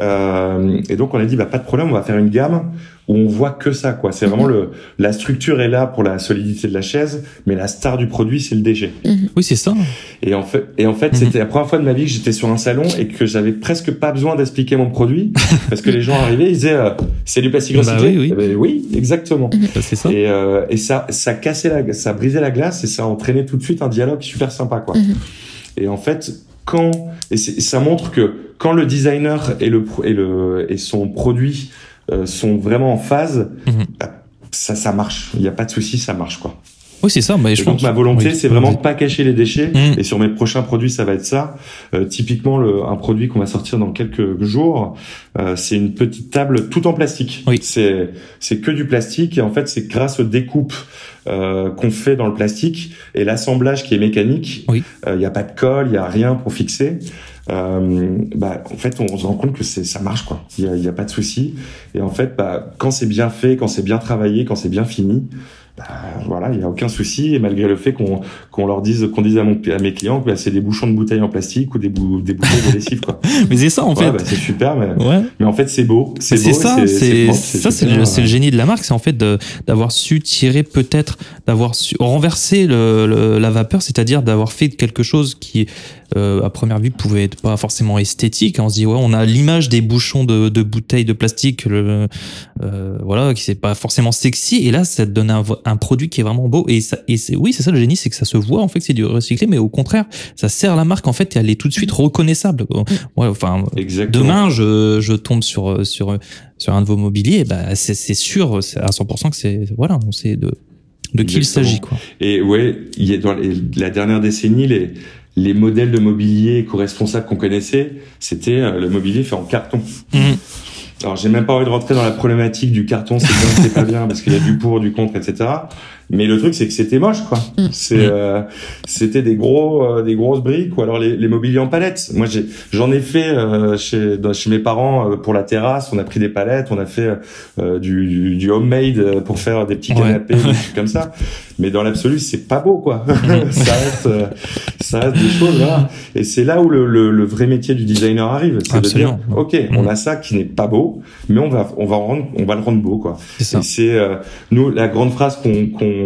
Euh, et donc on a dit bah pas de problème, on va faire une gamme où on voit que ça quoi. C'est vraiment le la structure est là pour la solidité de la chaise, mais la star du produit c'est le déchet. Oui, c'est ça. Et en fait, et en fait, Mhm. c'était la première fois de ma vie que j'étais sur un salon et que j'avais presque pas besoin d'expliquer mon produit parce que les gens arrivaient, ils disaient euh, c'est du plastique Bah recyclé. oui, oui. Eh ben oui, exactement. Bah, c'est ça. Et, euh, et ça, ça cassait la, ça brisait la glace et ça entraînait tout de suite un dialogue super sympa, quoi. Mhm. Et en fait, quand et ça montre que quand le designer et le et le et son produit sont vraiment en phase, Mhm. bah, ça ça marche. Il n'y a pas de souci, ça marche, quoi. Oui, c'est ça. Mais je donc pense. ma volonté, oui. c'est vraiment de pas cacher les déchets. Mm. Et sur mes prochains produits, ça va être ça. Euh, typiquement, le, un produit qu'on va sortir dans quelques jours, euh, c'est une petite table tout en plastique. Oui. C'est c'est que du plastique et en fait, c'est grâce aux découpes euh, qu'on fait dans le plastique et l'assemblage qui est mécanique. Il Oui. n'y a pas de colle, il y a rien pour fixer. Euh, bah, en fait, on se rend compte que ça marche quoi. Il y a, a pas de souci. Et en fait, bah, quand c'est bien fait, quand c'est bien travaillé, quand c'est bien fini, bah, voilà, il y a aucun souci. Et malgré le fait qu'on qu'on leur dise, qu'on dise à, mon, à mes clients que bah, c'est des bouchons de bouteilles en plastique ou des, bou des bouteilles de lessive quoi. Mais c'est ça en Ouais, fait. bah, c'est super, mais, Ouais. mais en fait c'est beau. C'est ça, c'est ça, c'est le, c'est le génie de la marque, c'est en fait d'avoir su tirer peut-être, d'avoir su renverser le, le- la vapeur, c'est-à-dire d'avoir fait quelque chose qui, euh, à première vue, pouvait être pas forcément esthétique. On se dit ouais, on a l'image des bouchons de, de bouteilles de plastique, le, euh, voilà, qui c'est pas forcément sexy, et là, ça te donne un, un produit qui est vraiment beau. Et ça, et c'est oui, c'est ça le génie, c'est que ça se voit en fait que c'est du recyclé, mais au contraire, ça sert la marque en fait, et elle est tout de suite reconnaissable. Ouais, enfin, Exactement. demain je, je tombe sur sur sur un de vos mobiliers bah c'est c'est sûr c'est à 100% que c'est voilà on sait de de qui il s'agit quoi Et ouais, il y a dans les- la dernière décennie, les, les modèles de mobilier éco-responsables qu'on connaissait, c'était euh, le mobilier fait en carton. Mhm. Alors j'ai même pas envie de rentrer dans la problématique du carton, c'est bien, c'est pas bien, parce qu'il y a du pour, du contre, etc. Mais le truc c'est que c'était moche, quoi. Mm. C'est, Mm. euh, c'était des gros, euh, des grosses briques, ou alors les, les mobiliers en palettes. Moi j'ai, j'en ai fait euh, chez, dans- chez mes parents euh, pour la terrasse. On a pris des palettes, on a fait euh, du, du, du homemade euh, pour faire des petits Ouais. canapés, des trucs comme ça. Mais dans l'absolu, c'est pas beau, quoi. ça reste, euh, ça reste des choses, voilà. Et c'est là où le, le, le vrai métier du designer arrive. C'est de dire, ok, on a ça qui n'est pas beau, mais on va, on va en rendre, on va le rendre beau, quoi. c'est Et c'est euh, nous la grande phrase qu'on qu'on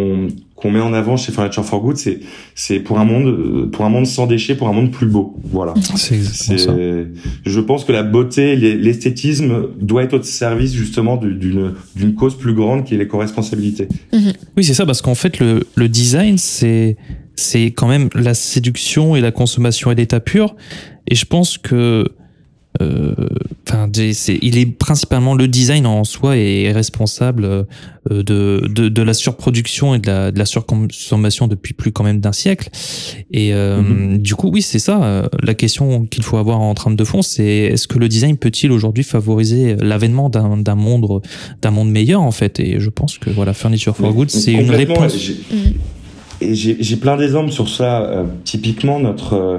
qu'on met en avant chez Furniture for Good, c'est c'est pour un monde pour un monde sans déchets, pour un monde plus beau. Voilà. c'est je pense que la beauté, l'e- l'esthétisme doit être au service justement du- d'une d'une cause plus grande qui est l'éco-responsabilité. oui c'est ça parce qu'en fait le le design c'est c'est quand même la séduction et la consommation et l'état pur et je pense que euh, Enfin, des- c'est, il est principalement le design en soi est responsable euh, de, de, de la surproduction et de la, de la surconsommation depuis plus quand même d'un siècle. Et euh, Mhm. du coup, oui, c'est ça. euh, La question qu'il faut avoir en trame de fond, c'est est-ce que le design peut-il aujourd'hui favoriser l'avènement d'un, monde, d'un monde meilleur en fait? Et je pense que voilà, Furniture for Good, c'est une réponse. et j'ai- plein d'exemples sur ça. Euh, typiquement, notre euh,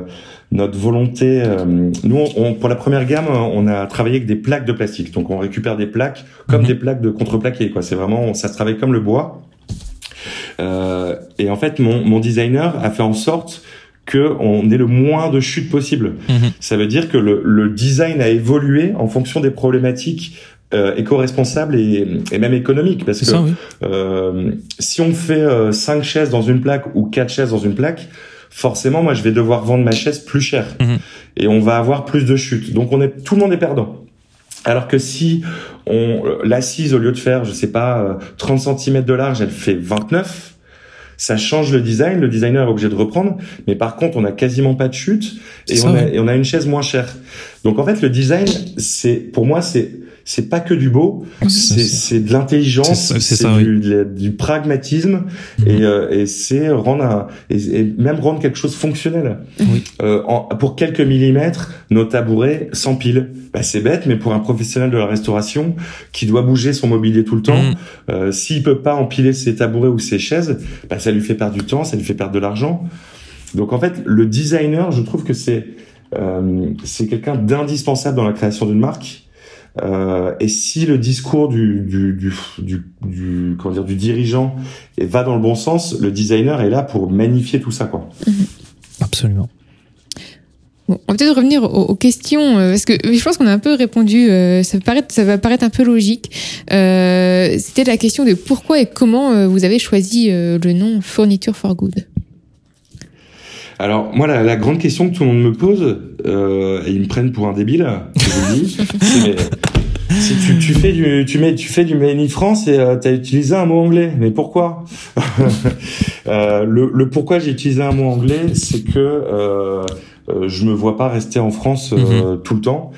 notre volonté. euh, nous, on, pour la première gamme, on a travaillé avec des plaques de plastique. Donc, on récupère des plaques comme Mhm. des plaques de contreplaqué. Quoi. C'est vraiment, ça se travaille comme le bois. Euh, et en fait, mon, mon designer a fait en sorte que on ait le moins de chutes possible. Mhm. Ça veut dire que le, le design a évolué en fonction des problématiques euh, éco-responsables et, et même économiques. Parce que ça, oui. euh, si on fait euh, cinq chaises dans une plaque ou quatre chaises dans une plaque, forcément, moi, je vais devoir vendre ma chaise plus cher Mhm. et on va avoir plus de chutes. Donc, on est tout le monde est perdant. Alors que si on euh, l'assise au lieu de faire, je sais pas, euh, 30 cm de large, elle fait 29. Ça change le design, le designer est obligé de reprendre, mais par contre, on a quasiment pas de chute et on, a, et on a une chaise moins chère. Donc en fait, le design, c'est pour moi, c'est c'est pas que du beau, c'est c'est de l'intelligence, C'est oui. du, du pragmatisme Mhm. et, euh, et c'est rendre un, et, et même rendre quelque chose fonctionnel. Oui. Euh, en- pour quelques millimètres, nos tabourets s'empilent. Bah, c'est bête, mais pour un professionnel de la restauration qui doit bouger son mobilier tout le temps, Mhm. euh, s'il peut pas empiler ses tabourets ou ses chaises, bah, ça lui fait perdre du temps, ça lui fait perdre de l'argent. Donc en fait, le designer, je trouve que c'est euh, c'est quelqu'un d'indispensable dans la création d'une marque. Euh, et si le discours du, du, du, du, du- comment dire, du dirigeant va dans le bon sens, le designer est là pour magnifier tout ça. Quoi. Absolument. Bon, on va peut-être revenir aux, aux questions, euh, parce que je pense qu'on a un peu répondu, euh, ça, peut paraître, ça va paraître un peu logique. Euh, C'était la question de pourquoi et comment euh, vous avez choisi euh, le nom Furniture for Good? Alors moi, la, la grande question que tout le monde me pose, euh, et ils me prennent pour un débile, je vous le dis, c'est mais, si tu, tu fais du tu mets tu fais du Made in France et tu as utilisé un mot anglais, mais pourquoi Euh, le, le pourquoi j'ai utilisé un mot anglais, c'est que euh, euh, je me vois pas rester en France euh, tout le temps.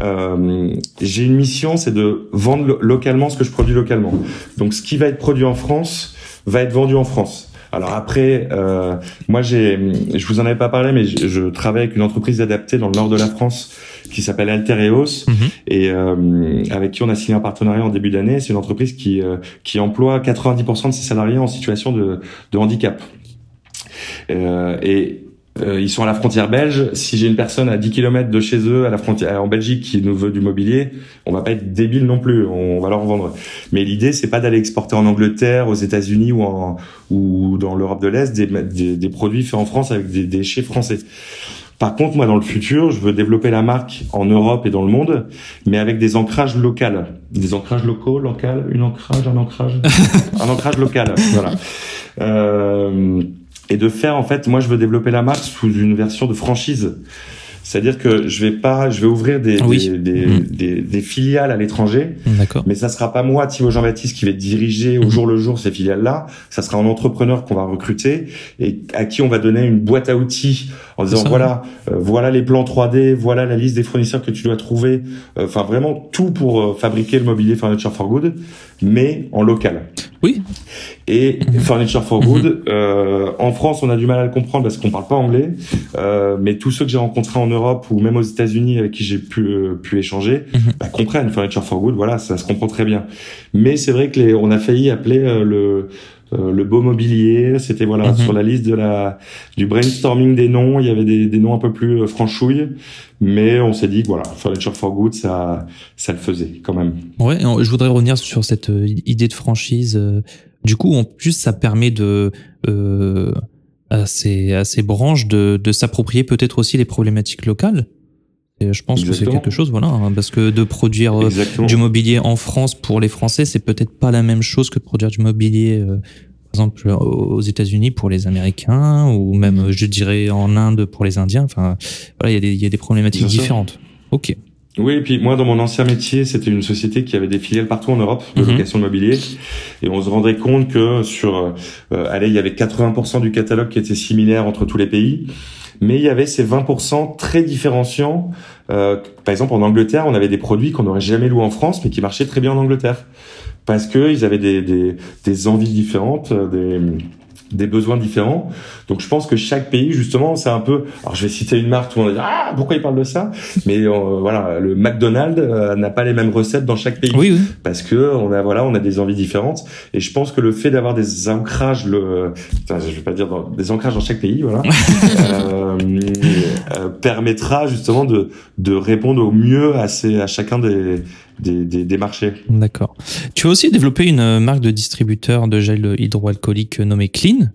Euh, j'ai une mission, c'est de vendre lo- localement ce que je produis localement. Donc ce qui va être produit en France va être vendu en France. Alors après, euh, moi j'ai, je vous en avais pas parlé, mais je, je, travaille avec une entreprise adaptée dans le nord de la France qui s'appelle Altereos Mhm. et euh, avec qui on a signé un partenariat en début d'année. C'est une entreprise qui euh, qui emploie 90% de ses salariés en situation de, de handicap. Euh, et euh, ils sont à la frontière belge. Si j'ai une personne à 10 km de chez eux, à la frontière en Belgique, qui nous veut du mobilier, on va pas être débile non plus. On va leur vendre. Mais l'idée, c'est pas d'aller exporter en Angleterre, aux États-Unis ou en ou dans l'Europe de l'Est des, des, des produits faits en France avec des déchets français. Par contre, moi, dans le futur, je veux développer la marque en Europe et dans le monde, mais avec des ancrages locaux, des ancrages locaux, local, une ancrage, un ancrage, un ancrage local, voilà. Euh, et de faire, en fait, moi, je veux développer la marque sous une version de franchise. C'est-à-dire que je vais pas, je vais ouvrir des, Oui. des, des, Mhm. des- des filiales à l'étranger, D'accord. mais ça sera pas moi, Thibaut Jean-Baptiste, qui vais diriger au Mhm. jour le jour ces filiales-là. Ça sera un entrepreneur qu'on va recruter et à qui on va donner une boîte à outils en disant ça. voilà, euh, voilà les plans 3D, voilà la liste des fournisseurs que tu dois trouver. Euh, Enfin, vraiment tout pour euh, fabriquer le mobilier Furniture for Good, mais en local. Oui. Et Mhm. Furniture for Good, euh, en France, on a du mal à le comprendre parce qu'on parle pas anglais. Euh, mais tous ceux que j'ai rencontrés en Europe ou même aux États-Unis avec qui j'ai pu euh, pu échanger, Mhm. bah, comprennent Furniture for Good. Voilà, ça se comprend très bien. Mais c'est vrai que les, on a failli appeler euh, le euh, le beau mobilier, c'était voilà Mhm. sur la liste de la du brainstorming des noms, il y avait des, des noms un peu plus euh, franchouilles, mais on s'est dit que voilà, Furniture for Good, ça ça le faisait quand même. Ouais, je voudrais revenir sur cette euh, idée de franchise. Du coup, en plus, ça permet de euh, à ces à ces branches de, de s'approprier peut-être aussi les problématiques locales. Et je pense que c'est quelque chose, voilà, hein, parce que de produire euh, Exactement. du mobilier en France pour les Français, c'est peut-être pas la même chose que de produire du mobilier, euh, par exemple, aux États-Unis pour les Américains, ou même, euh, je dirais, en Inde pour les Indiens. Enfin, voilà, il y a des, il y a des problématiques différentes. Ok. Oui, et puis moi, dans mon ancien métier, c'était une société qui avait des filiales partout en Europe de Mhm. location de mobilier, et on se rendait compte que sur, euh, allez, il y avait 80% du catalogue qui était similaire entre tous les pays, mais il y avait ces 20% très différenciants. Euh, par exemple, en Angleterre, on avait des produits qu'on n'aurait jamais loués en France, mais qui marchaient très bien en Angleterre, parce que ils avaient des, des, des envies différentes, euh, des des besoins différents. Donc je pense que chaque pays justement, c'est un peu alors je vais citer une marque tout le monde va dire ah pourquoi il parle de ça? Mais euh, voilà, le McDonald's euh, n'a pas les mêmes recettes dans chaque pays Oui, oui. parce que on a voilà, on a des envies différentes et je pense que le fait d'avoir des ancrages le enfin, je vais pas dire dans- des ancrages dans chaque pays voilà euh, euh, permettra justement de de répondre au mieux à ces à chacun des des, des, des marchés. D'accord. Tu as aussi développé une euh, marque de distributeur de gel hydroalcoolique nommée Clean.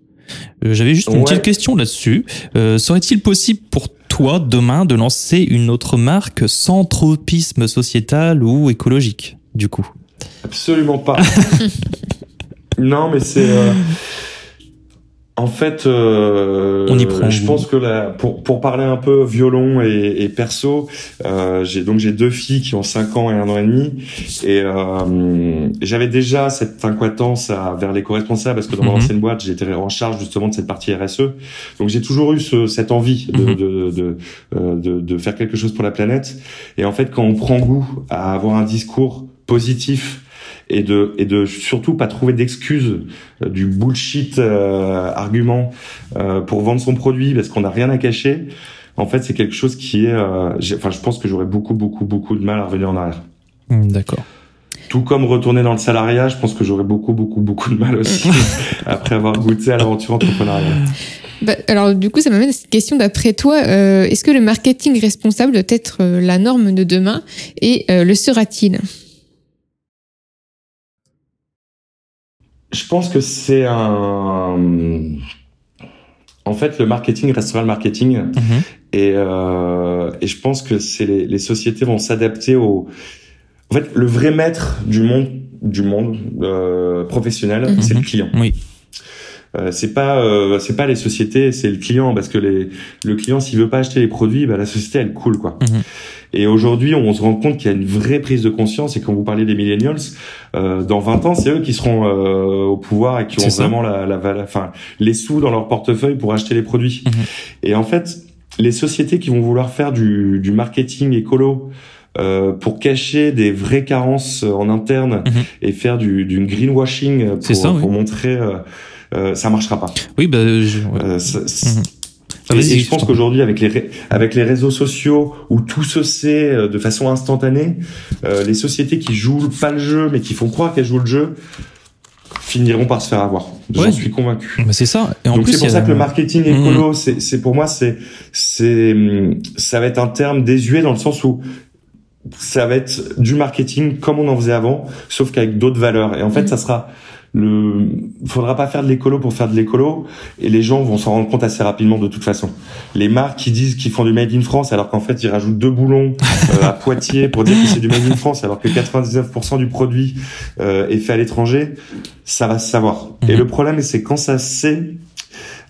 Euh, J'avais juste une Ouais. petite question là-dessus. Euh, Serait-il possible pour toi demain de lancer une autre marque sans tropisme sociétal ou écologique, du coup? Absolument pas. non, mais c'est. euh, En fait, euh, On y prend je pense que là, pour pour parler un peu violon et, et perso, euh, j'ai donc j'ai deux filles qui ont 5 ans et un an et demi, et euh, j'avais déjà cette incohétence à, vers l'éco-responsable parce que dans mon Mhm. ancienne boîte, j'étais en charge justement de cette partie RSE, donc j'ai toujours eu ce, cette envie de Mhm. de, de, euh, de de faire quelque chose pour la planète, et en fait, quand on prend goût à avoir un discours positif et de et de surtout pas trouver d'excuses euh, du bullshit euh, argument euh, pour vendre son produit parce qu'on n'a rien à cacher. En fait c'est quelque chose qui est euh, enfin je pense que j'aurais beaucoup beaucoup beaucoup de mal à revenir en arrière. Hmm, D'accord. tout comme retourner dans le salariat je pense que j'aurais beaucoup beaucoup beaucoup de mal aussi après avoir goûté à l'aventure entrepreneuriale. Bah, alors du coup, ça m'amène à cette question d'après toi, euh, est-ce que le marketing responsable doit être euh, la norme de demain et euh, le sera-t-il? Je pense que c'est un en fait le marketing restera le marketing Mhm. Et, euh, et je pense que c'est les, les sociétés vont s'adapter au. En fait, le vrai maître du monde du monde euh, professionnel, Mhm. c'est le client. Oui. Euh, c'est pas euh, c'est pas les sociétés, c'est le client parce que les le client s'il veut pas acheter les produits, bah, la société elle coule quoi. Mhm. Et aujourd'hui, on se rend compte qu'il y a une vraie prise de conscience. Et quand vous parlez des millennials, euh, dans 20 ans, c'est eux qui seront euh, au pouvoir et qui ont ça. vraiment la, la, enfin, les sous dans leur portefeuille pour acheter les produits. Mhm. Et en fait, les sociétés qui vont vouloir faire du, du marketing écolo euh, pour cacher des vraies carences en interne Mhm. et faire du, du greenwashing pour, ça, oui. pour montrer euh, euh, ça marchera pas. Oui, bah, je... Euh, ça- et, et je pense qu'aujourd'hui, avec les avec les réseaux sociaux où tout se sait euh, de façon instantanée, euh, les sociétés qui jouent pas le jeu mais qui font croire qu'elles jouent le jeu finiront par se faire avoir. J'en Ouais. suis convaincu. Mais c'est ça. Et en Donc c'est pour ça a- que le marketing Mhm. écolo, c'est c'est pour moi c'est c'est hum, ça va être un terme désuet dans le sens où ça va être du marketing comme on en faisait avant, sauf qu'avec d'autres valeurs. Et en fait, Mhm. ça sera le faudra pas faire de l'écolo pour faire de l'écolo et les gens vont s'en rendre compte assez rapidement de toute façon. Les marques qui disent qu'ils font du made in France alors qu'en fait ils rajoutent deux boulons euh, à Poitiers pour dire que c'est du made in France alors que 99% du produit euh, est fait à l'étranger, ça va se savoir. Et Mhm. le problème c'est quand ça se sait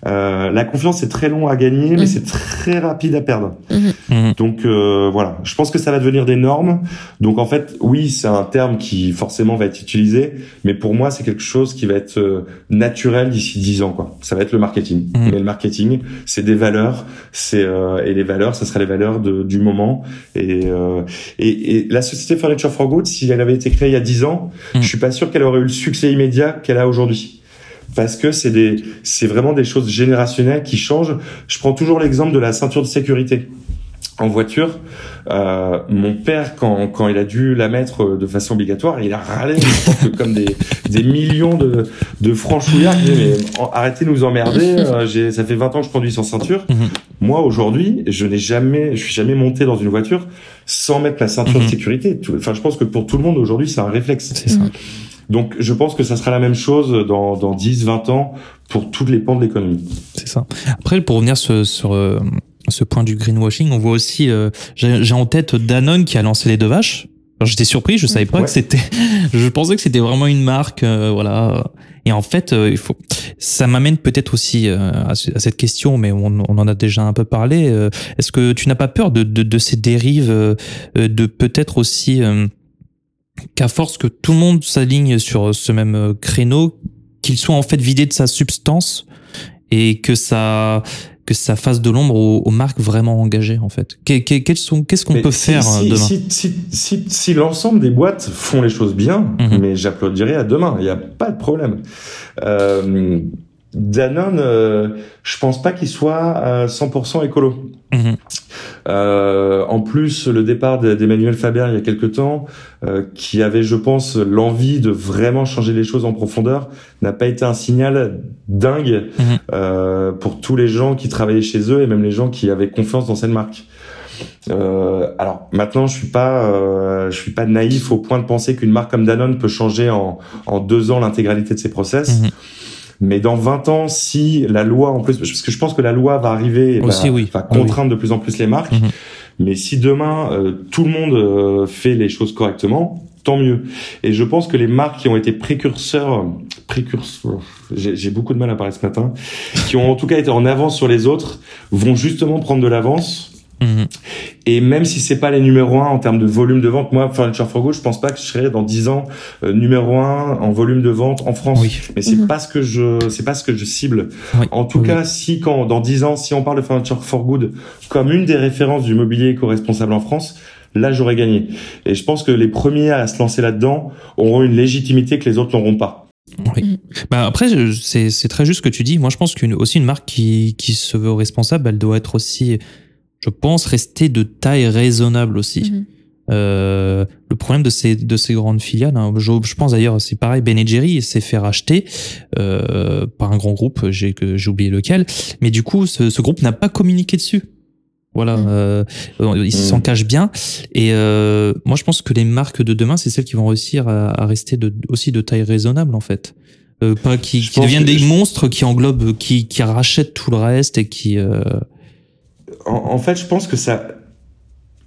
euh, la confiance est très long à gagner, mais Mhm. c'est très rapide à perdre. Mhm. Donc euh, voilà, je pense que ça va devenir des normes. Donc en fait, oui, c'est un terme qui forcément va être utilisé, mais pour moi, c'est quelque chose qui va être euh, naturel d'ici 10 ans. Quoi. Ça va être le marketing. Mhm. Mais le marketing, c'est des valeurs, c'est euh, et les valeurs, ça sera les valeurs de, du moment. Et, euh, et, et la société Furniture for Good, si elle avait été créée il y a 10 ans, Mhm. je suis pas sûr qu'elle aurait eu le succès immédiat qu'elle a aujourd'hui parce que c'est des c'est vraiment des choses générationnelles qui changent. Je prends toujours l'exemple de la ceinture de sécurité en voiture. Euh, mon père, quand, quand il a dû la mettre de façon obligatoire, il a râlé, je pense que comme des, des millions de, de franchouillards. Il disait, mais en- arrêtez de nous emmerder. euh, j'ai, ça fait 20 ans que je conduis sans ceinture. Mhm. Moi, aujourd'hui, je n'ai jamais, je suis jamais monté dans une voiture sans mettre la ceinture Mhm. de sécurité. Enfin, je pense que pour tout le monde aujourd'hui, c'est un réflexe. C'est ça. Donc, je pense que ça sera la même chose dans, dans 10, 20 ans pour toutes les pans de l'économie. C'est ça. Après, pour revenir sur, sur euh, ce point du greenwashing, on voit aussi, euh, j'ai en tête Danone qui a lancé les deux vaches. J'étais surpris, je savais pas Ouais. que c'était, je pensais que c'était vraiment une marque, euh, voilà. Et en fait, euh, il faut, ça m'amène peut-être aussi euh, à, à cette question, mais on, on en a déjà un peu parlé. euh, Est-ce que tu n'as pas peur de, de, de ces dérives, de peut-être aussi euh, qu'à force que tout le monde s'aligne sur ce même euh, créneau, qu'il soit en fait vidé de sa substance et que ça que ça fasse de l'ombre aux, aux marques vraiment engagées en fait. Qu'est-ce qu'on peut si- faire si, euh, demain si, si, si, si l'ensemble des boîtes font les choses bien, Mhm. mais j'applaudirais à demain. Il n'y a pas de problème. Euh, Danone, euh, je pense pas qu'il soit à 100% écolo. Mhm. Euh, en plus, le départ de- d'Emmanuel Faber il y a quelque temps, euh, qui avait, je pense, l'envie de vraiment changer les choses en profondeur, n'a pas été un signal dingue Mhm. euh, pour tous les gens qui travaillaient chez eux et même les gens qui avaient confiance dans cette marque. Euh, alors maintenant, je suis pas, euh, je suis pas naïf au point de penser qu'une marque comme Danone peut changer en, en deux ans l'intégralité de ses process. Mhm. Mais dans 20 ans, si la loi, en plus, parce que je pense que la loi va arriver et va, Aussi, oui. va Oui, contraindre de plus en plus les marques. Mhm. Mais si demain euh, tout le monde euh, fait les choses correctement, tant mieux. Et je pense que les marques qui ont été précurseurs, précurseurs, j'ai beaucoup de mal à parler ce matin, qui ont en tout cas été en avance sur les autres, vont justement prendre de l'avance. Mhm. Et même si c'est pas les numéros un en termes de volume de vente, moi, Furniture for Good, je pense pas que je serai dans 10 ans euh, numéro un en volume de vente en France. Oui. Mais c'est Mhm. pas ce que je, c'est pas ce que je cible. Oui. En tout Oui. cas, si quand dans 10 ans, si on parle de Furniture for Good comme une des références du mobilier éco-responsable en France, là j'aurais gagné. Et je pense que les premiers à se lancer là-dedans auront une légitimité que les autres n'auront pas. Bah après, je- c'est c'est très juste ce que tu dis. Moi, je pense qu'une aussi une marque qui qui se veut responsable, elle doit être aussi, je pense, rester de taille raisonnable aussi. Mhm. Euh, le problème de ces de ces grandes filiales, hein, je, je pense d'ailleurs, c'est pareil. Ben Jerry s'est fait racheter euh, par un grand groupe, j'ai que j'ai oublié lequel, mais du coup, ce, ce groupe n'a pas communiqué dessus. Voilà, Mm. euh, ils Mm. s'en cachent bien. Et euh, moi, je pense que les marques de demain, c'est celles qui vont réussir à, à rester de, aussi de taille raisonnable en fait. Euh, pas qui, qui deviennent des je- monstres qui englobent, qui, qui rachètent tout le reste et qui. En, en fait, je pense que ça.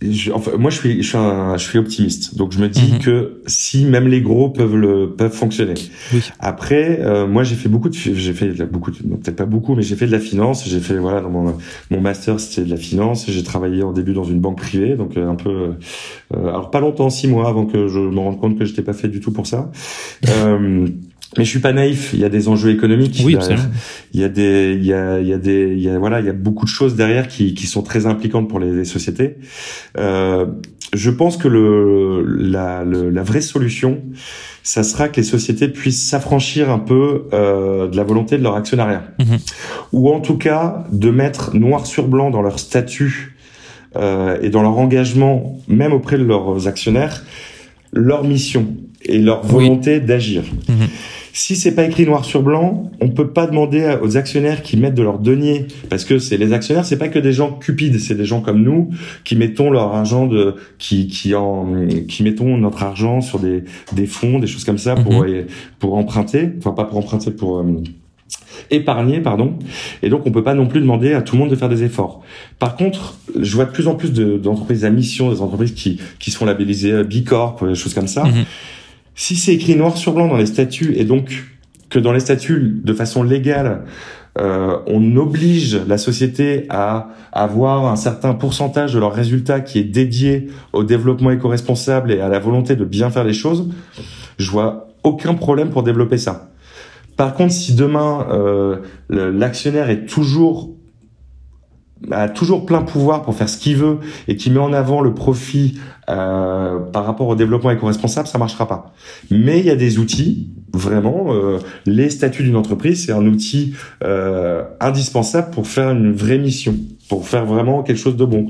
je- enfin, moi, je suis, je suis, un, je suis optimiste. Donc, je me dis Mhm. que si même les gros peuvent le peuvent fonctionner. Oui. Après, euh, moi, j'ai fait beaucoup de, j'ai fait de beaucoup, peut-être pas beaucoup, mais j'ai fait de la finance. J'ai fait voilà, dans mon mon master, c'était de la finance. J'ai travaillé au début dans une banque privée, donc euh, un peu, euh, alors pas longtemps, six mois avant que je me rende compte que j'étais pas fait du tout pour ça. Euh, mais je suis pas naïf. Il y a des enjeux économiques. Oui, il y a des, il y a, il y a des, il y a, voilà, il y a beaucoup de choses derrière qui, qui sont très impliquantes pour les, sociétés. Euh, je pense que le, la, le, la vraie solution, ça sera que les sociétés puissent s'affranchir un peu euh, de la volonté de leur actionnariat, mhm. ou en tout cas de mettre noir sur blanc dans leur statut euh, et dans leur engagement, même auprès de leurs actionnaires, leur mission et leur volonté d'agir. Mhm. Si c'est pas écrit noir sur blanc, on peut pas demander aux actionnaires qui mettent de leur denier, parce que c'est les actionnaires, c'est pas que des gens cupides, c'est des gens comme nous qui mettons leur argent de, qui qui en, qui mettons notre argent sur des des fonds, des choses comme ça pour mhm. pour emprunter, enfin pas pour emprunter pour euh, épargner, pardon. Et donc, on peut pas non plus demander à tout le monde de faire des efforts. Par contre, je vois de plus en plus d'entreprises à mission, des entreprises qui, qui sont labellisées B Corp, des choses comme ça. Mhm. Si c'est écrit noir sur blanc dans les statuts et donc que dans les statuts, de façon légale, euh, on oblige la société à avoir un certain pourcentage de leurs résultats qui est dédié au développement éco-responsable et à la volonté de bien faire les choses, je vois aucun problème pour développer ça. Par contre, si demain euh, l'actionnaire est toujours a toujours plein pouvoir pour faire ce qu'il veut et qui met en avant le profit euh, par rapport au développement éco-responsable, ça marchera pas. Mais il y a des outils, vraiment, euh, les statuts d'une entreprise, c'est un outil euh, indispensable pour faire une vraie mission pour faire vraiment quelque chose de bon.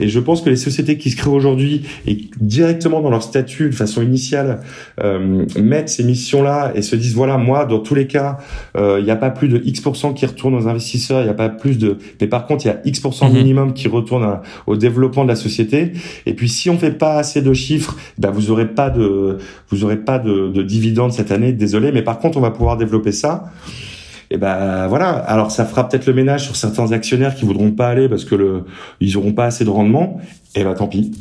Et je pense que les sociétés qui se créent aujourd'hui et directement dans leur statut de façon initiale euh, mettent ces missions-là et se disent voilà moi dans tous les cas euh, il n'y a pas plus de X% qui retourne aux investisseurs, il n'y a pas plus de mais par contre il y a X% mhm. minimum qui retourne au développement de la société. Et puis si on fait pas assez de chiffres, ben vous aurez pas de vous aurez pas de, de dividendes cette année, désolé, mais par contre on va pouvoir développer ça et ben voilà. Alors ça fera peut-être le ménage sur certains actionnaires qui voudront pas aller parce que le, ils auront pas assez de rendement. Et ben tant pis.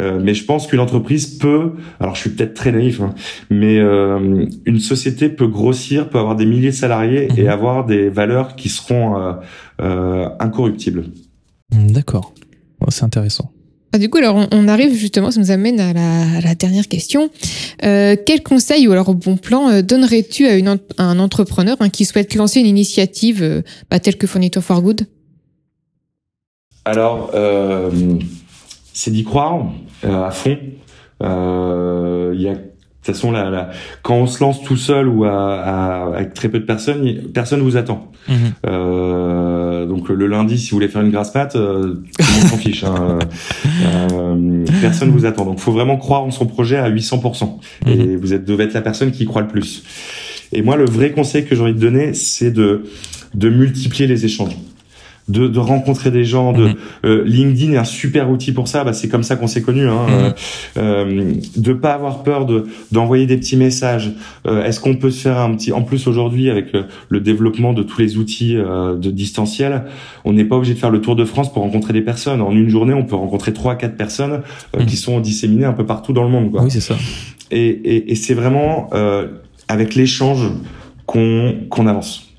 Euh, mais je pense qu'une entreprise peut, alors je suis peut-être très naïf, hein, mais euh, une société peut grossir, peut avoir des milliers de salariés et mhm. avoir des valeurs qui seront euh incorruptibles. D'accord, c'est intéressant. Ah, du coup, alors on, arrive justement, ça nous amène à la, dernière question. Euh, quel conseil ou alors bon plan euh, donnerais-tu à, une, un entrepreneur hein, qui souhaite lancer une initiative euh, bah, telle que Furniture for Good? Alors, c'est d'y croire à fond. Il y a de toute façon, là, quand on se lance tout seul ou à, avec très peu de personnes, personne vous attend. Mhm. Euh, donc le lundi, si vous voulez faire une grasse mat, euh, on s'en fiche. Hein. Euh, personne vous attend. Donc, faut vraiment croire en son projet à 800%. Et mhm. vous êtes devez être la personne qui y croit le plus. Et moi, le vrai conseil que j'ai envie de donner, c'est de de multiplier les échanges de, de rencontrer des gens. De, mhm. euh, LinkedIn est un super outil pour ça. Bah, c'est comme ça qu'on s'est connus. Hein. Mhm. Euh, de pas avoir peur de d'envoyer des petits messages. Euh, est-ce qu'on peut se faire un petit En plus aujourd'hui avec le, développement de tous les outils euh, de distanciel, on n'est pas obligé de faire le tour de France pour rencontrer des personnes. En une journée, on peut rencontrer trois quatre personnes mhm. qui sont disséminées un peu partout dans le monde. Quoi. Oui, c'est ça. Et, et, et c'est vraiment avec l'échange qu'on qu'on avance.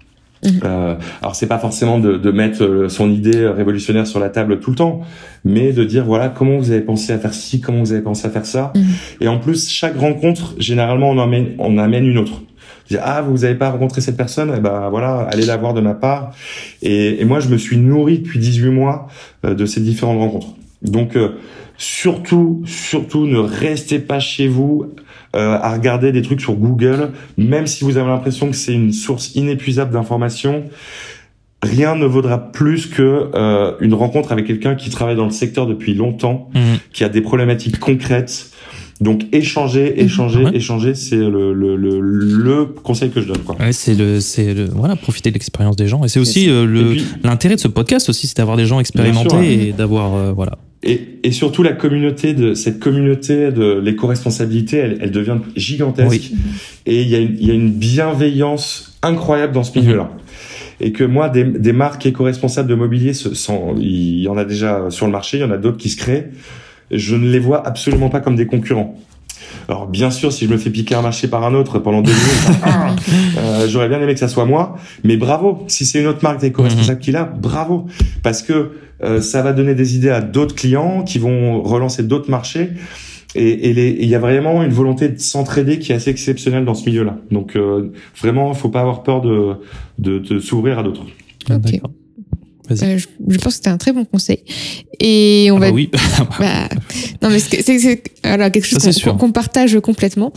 Mhm. Euh, alors c'est pas forcément de, de, mettre euh, son idée révolutionnaire sur la table tout le temps, mais de dire voilà comment vous avez pensé à faire ci, comment vous avez pensé à faire ça. Mhm. Et en plus chaque rencontre, généralement on amène on amène une autre. Dire, ah vous avez pas rencontré cette personne, eh ben voilà allez la voir de ma part. Et, et moi je me suis nourri depuis 18 mois euh, de ces différentes rencontres. Donc euh, surtout surtout ne restez pas chez vous euh, à regarder des trucs sur Google, même si vous avez l'impression que c'est une source inépuisable d'informations. Rien ne vaudra plus que euh, une rencontre avec quelqu'un qui travaille dans le secteur depuis longtemps, mhm. qui a des problématiques concrètes. Donc échanger, mhm. échanger, échanger, c'est le, le, le, le, conseil que je donne. Quoi. Ouais, c'est le, c'est le, voilà, profiter de l'expérience des gens. Et c'est aussi euh, le, l'intérêt de ce podcast aussi, c'est d'avoir des gens expérimentés et d'avoir, euh, voilà, et, et, surtout la communauté de cette communauté de l'éco-responsabilité, elle, elle, devient gigantesque. Et il y, a une, il y a une bienveillance incroyable dans ce milieu-là. Et que moi, des, des marques éco-responsables de mobilier, sont, il y en a déjà sur le marché, il y en a d'autres qui se créent. Je ne les vois absolument pas comme des concurrents. Alors bien sûr, si je me fais piquer un marché par un autre pendant deux minutes, ah, euh, j'aurais bien aimé que ça soit moi. Mais bravo, si c'est une autre marque d'éco-responsable qui l'a, bravo, parce que euh, ça va donner des idées à d'autres clients qui vont relancer d'autres marchés. et il y a vraiment une volonté de s'entraider qui est assez exceptionnelle dans ce milieu-là. Donc euh, vraiment, faut pas avoir peur de de, de s'ouvrir à d'autres. Ah, ok. Euh, je, je, pense que c'était un très bon conseil. Et on ah va. Bah oui. bah, non, mais c'est alors quelque chose qu'on qu partage complètement.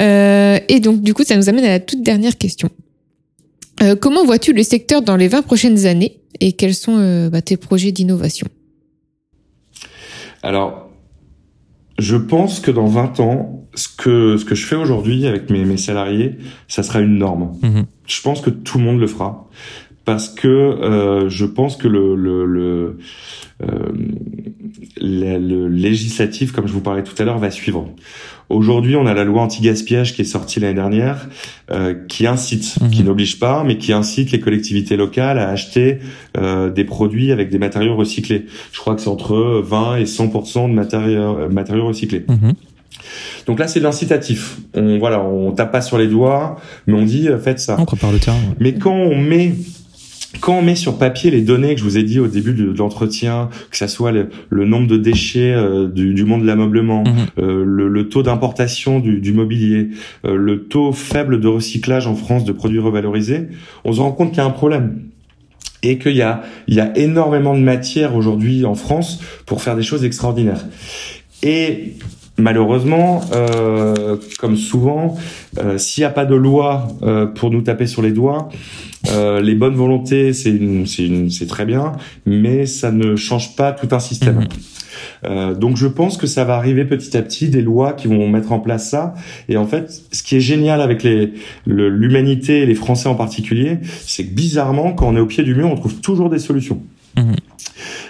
Euh, et donc, du coup, ça nous amène à la toute dernière question. Euh, comment vois-tu le secteur dans les 20 prochaines années et quels sont euh, bah, tes projets d'innovation? Alors, je pense que dans 20 ans, ce que, ce que je fais aujourd'hui avec mes, mes salariés, ça sera une norme. Mmh. Je pense que tout le monde le fera parce que euh, je pense que le, le, le, euh, le, le, législatif, comme je vous parlais tout à l'heure, va suivre. Aujourd'hui, on a la loi anti-gaspillage qui est sortie l'année dernière, euh, qui incite, mmh. qui n'oblige pas, mais qui incite les collectivités locales à acheter euh, des produits avec des matériaux recyclés. Je crois que c'est entre 20 et 100% de matériaux, matériaux recyclés. Mmh. Donc là, c'est de l'incitatif. On voilà, on tape pas sur les doigts, mais on dit faites ça. On prépare le terrain. Ouais. Mais quand on met quand on met sur papier les données que je vous ai dit au début de, l'entretien, que ça soit le, le nombre de déchets euh, du, du, monde de l'ameublement, mmh. euh, le, le, taux d'importation du, du, mobilier, euh, le taux faible de recyclage en France de produits revalorisés, on se rend compte qu'il y a un problème et qu'il y a, il y a énormément de matière aujourd'hui en France pour faire des choses extraordinaires. Et malheureusement, euh, comme souvent, euh, s'il n'y a pas de loi euh, pour nous taper sur les doigts, euh, les bonnes volontés, c'est très bien, mais ça ne change pas tout un système. Mmh. donc je pense que ça va arriver petit à petit des lois qui vont mettre en place ça. Et en fait, ce qui est génial avec les l'humanité et les Français en particulier, c'est que bizarrement, quand on est au pied du mur, on trouve toujours des solutions. Mmh.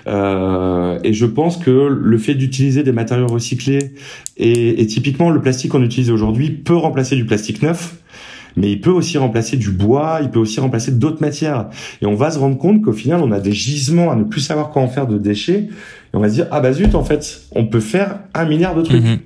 Euh, et je pense que le fait d'utiliser des matériaux recyclés et, typiquement le plastique qu'on utilise aujourd'hui peut remplacer du plastique neuf mais il peut aussi remplacer du bois, il peut aussi remplacer d'autres matières. Et on va se rendre compte qu'au final, on a des gisements à ne plus savoir quoi en faire de déchets. Et on va se dire, ah bah zut, en fait, on peut faire un milliard de trucs. Mmh.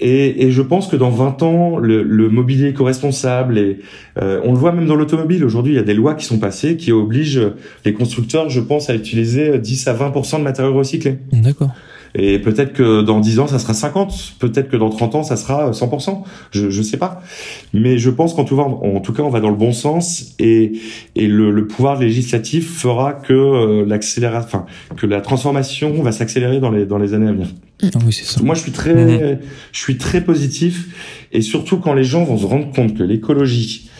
Et, et, je pense que dans 20 ans, le, le mobilier éco-responsable, et euh, on le voit même dans l'automobile, aujourd'hui, il y a des lois qui sont passées qui obligent les constructeurs, je pense, à utiliser 10 à 20% de matériaux recyclés. D'accord. Et peut-être que dans 10 ans, ça sera 50. Peut-être que dans 30 ans, ça sera 100%. Je, je sais pas. Mais je pense qu'en tout, en tout cas, on va dans le bon sens et, et le, le pouvoir législatif fera que euh, l'accélération, enfin, que la transformation va s'accélérer dans les, dans les années à venir. Ah oui, ça. Moi, je suis très, mmh. je suis très positif et surtout quand les gens vont se rendre compte que l'écologie,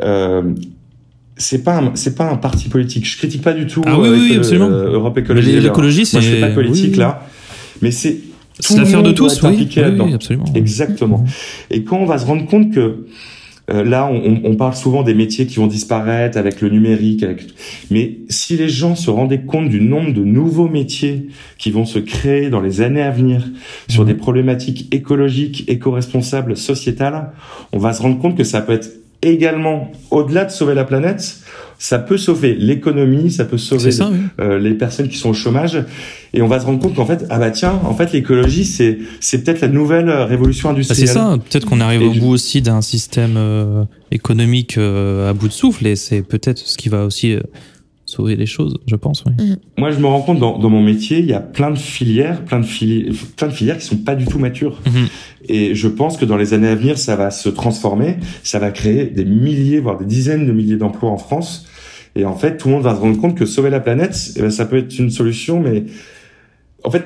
euh, c'est pas c'est pas un parti politique. Je critique pas du tout ah, oui, euh, oui, absolument. Europe Écologie. L'écologie, c'est moi je fais pas de politique oui, là, mais c'est c'est l'affaire de tous, oui, oui, absolument. Exactement. Mmh. Et quand on va se rendre compte que euh, là, on, on, parle souvent des métiers qui vont disparaître avec le numérique, avec... mais si les gens se rendaient compte du nombre de nouveaux métiers qui vont se créer dans les années à venir sur des problématiques écologiques, éco-responsables, sociétales, on va se rendre compte que ça peut être également, au-delà de sauver la planète, ça peut sauver l'économie, ça peut sauver ça, oui. euh, les personnes qui sont au chômage, et on va se rendre compte qu'en fait, ah bah tiens, en fait, l'écologie, c'est c'est peut-être la nouvelle révolution industrielle. Bah c'est ça. Peut-être qu'on arrive et au je... bout aussi d'un système euh, économique euh, à bout de souffle, et c'est peut-être ce qui va aussi euh, sauver les choses, je pense. Oui. Mmh. Moi, je me rends compte dans, dans, mon métier, il y a plein de filières, plein de filières, plein de filières qui sont pas du tout matures. Mmh. Et je pense que dans les années à venir, ça va se transformer, ça va créer des milliers, voire des dizaines de milliers d'emplois en France. Et en fait, tout le monde va se rendre compte que sauver la planète, eh ben, ça peut être une solution, mais en fait,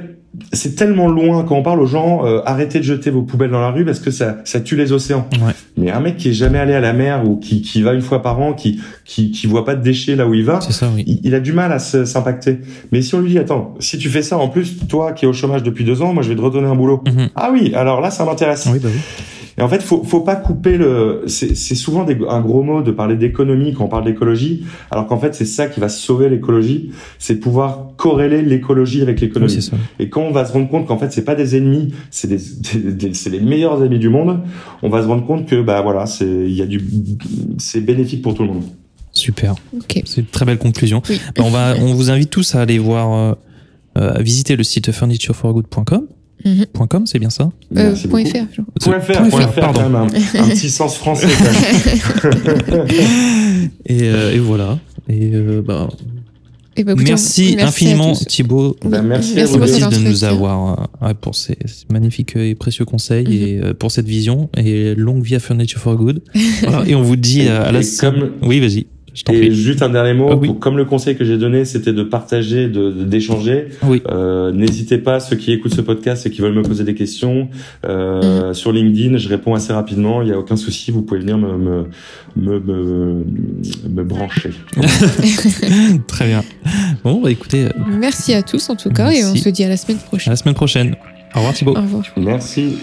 c'est tellement loin quand on parle aux gens euh, arrêtez de jeter vos poubelles dans la rue parce que ça ça tue les océans. Ouais. Mais un mec qui est jamais allé à la mer ou qui qui va une fois par an, qui qui qui voit pas de déchets là où il va, ça, oui. il, il, a du mal à s'impacter. Mais si on lui dit attends, si tu fais ça en plus toi qui es au chômage depuis deux ans, moi je vais te redonner un boulot. Mm -hmm. Ah oui, alors là ça m'intéresse. Oui, bah oui. Et en fait, faut, faut pas couper le. C'est souvent des, un gros mot de parler d'économie quand on parle d'écologie, alors qu'en fait, c'est ça qui va sauver l'écologie, c'est pouvoir corréler l'écologie avec l'économie. Oui, Et quand on va se rendre compte qu'en fait, c'est pas des ennemis, c'est des, des, des les meilleurs amis du monde, on va se rendre compte que bah voilà, c'est il y a du, c'est bénéfique pour tout le monde. Super. Okay. C'est une très belle conclusion. Oui. Bah, on va, on vous invite tous à aller voir, euh, à visiter le site furnitureforgood.com. Mm -hmm. .com, c'est bien ça euh, point .fr. Point .fr, point .fr, quand même, un, un petit sens français. et, euh, et, voilà. Et euh, bah, Eh ben, écoutez, Merci, infiniment. Thibaut. Bah, merci à vous de nous avoir euh, ouais, pour ces ces magnifiques et précieux conseils et euh, pour cette vision et longue vie à Furniture for Good. Voilà, et on vous dit Et- euh, à la comme- Oui, vas-y. Je Et prie. juste un dernier mot, Ah oui. pour- comme le conseil que j'ai donné, c'était de partager, de d'échanger. Oui. Euh, N'hésitez pas, ceux qui écoutent ce podcast et qui veulent me poser des questions, euh, sur LinkedIn, je réponds assez rapidement. Il n'y a aucun souci, vous pouvez venir me me me, me, me brancher. Très bien. Bon, bah, écoutez, euh, Merci à tous en tout cas et on se dit à la semaine à prochaine. la semaine prochaine. Au revoir Thibaut. Au revoir. Merci.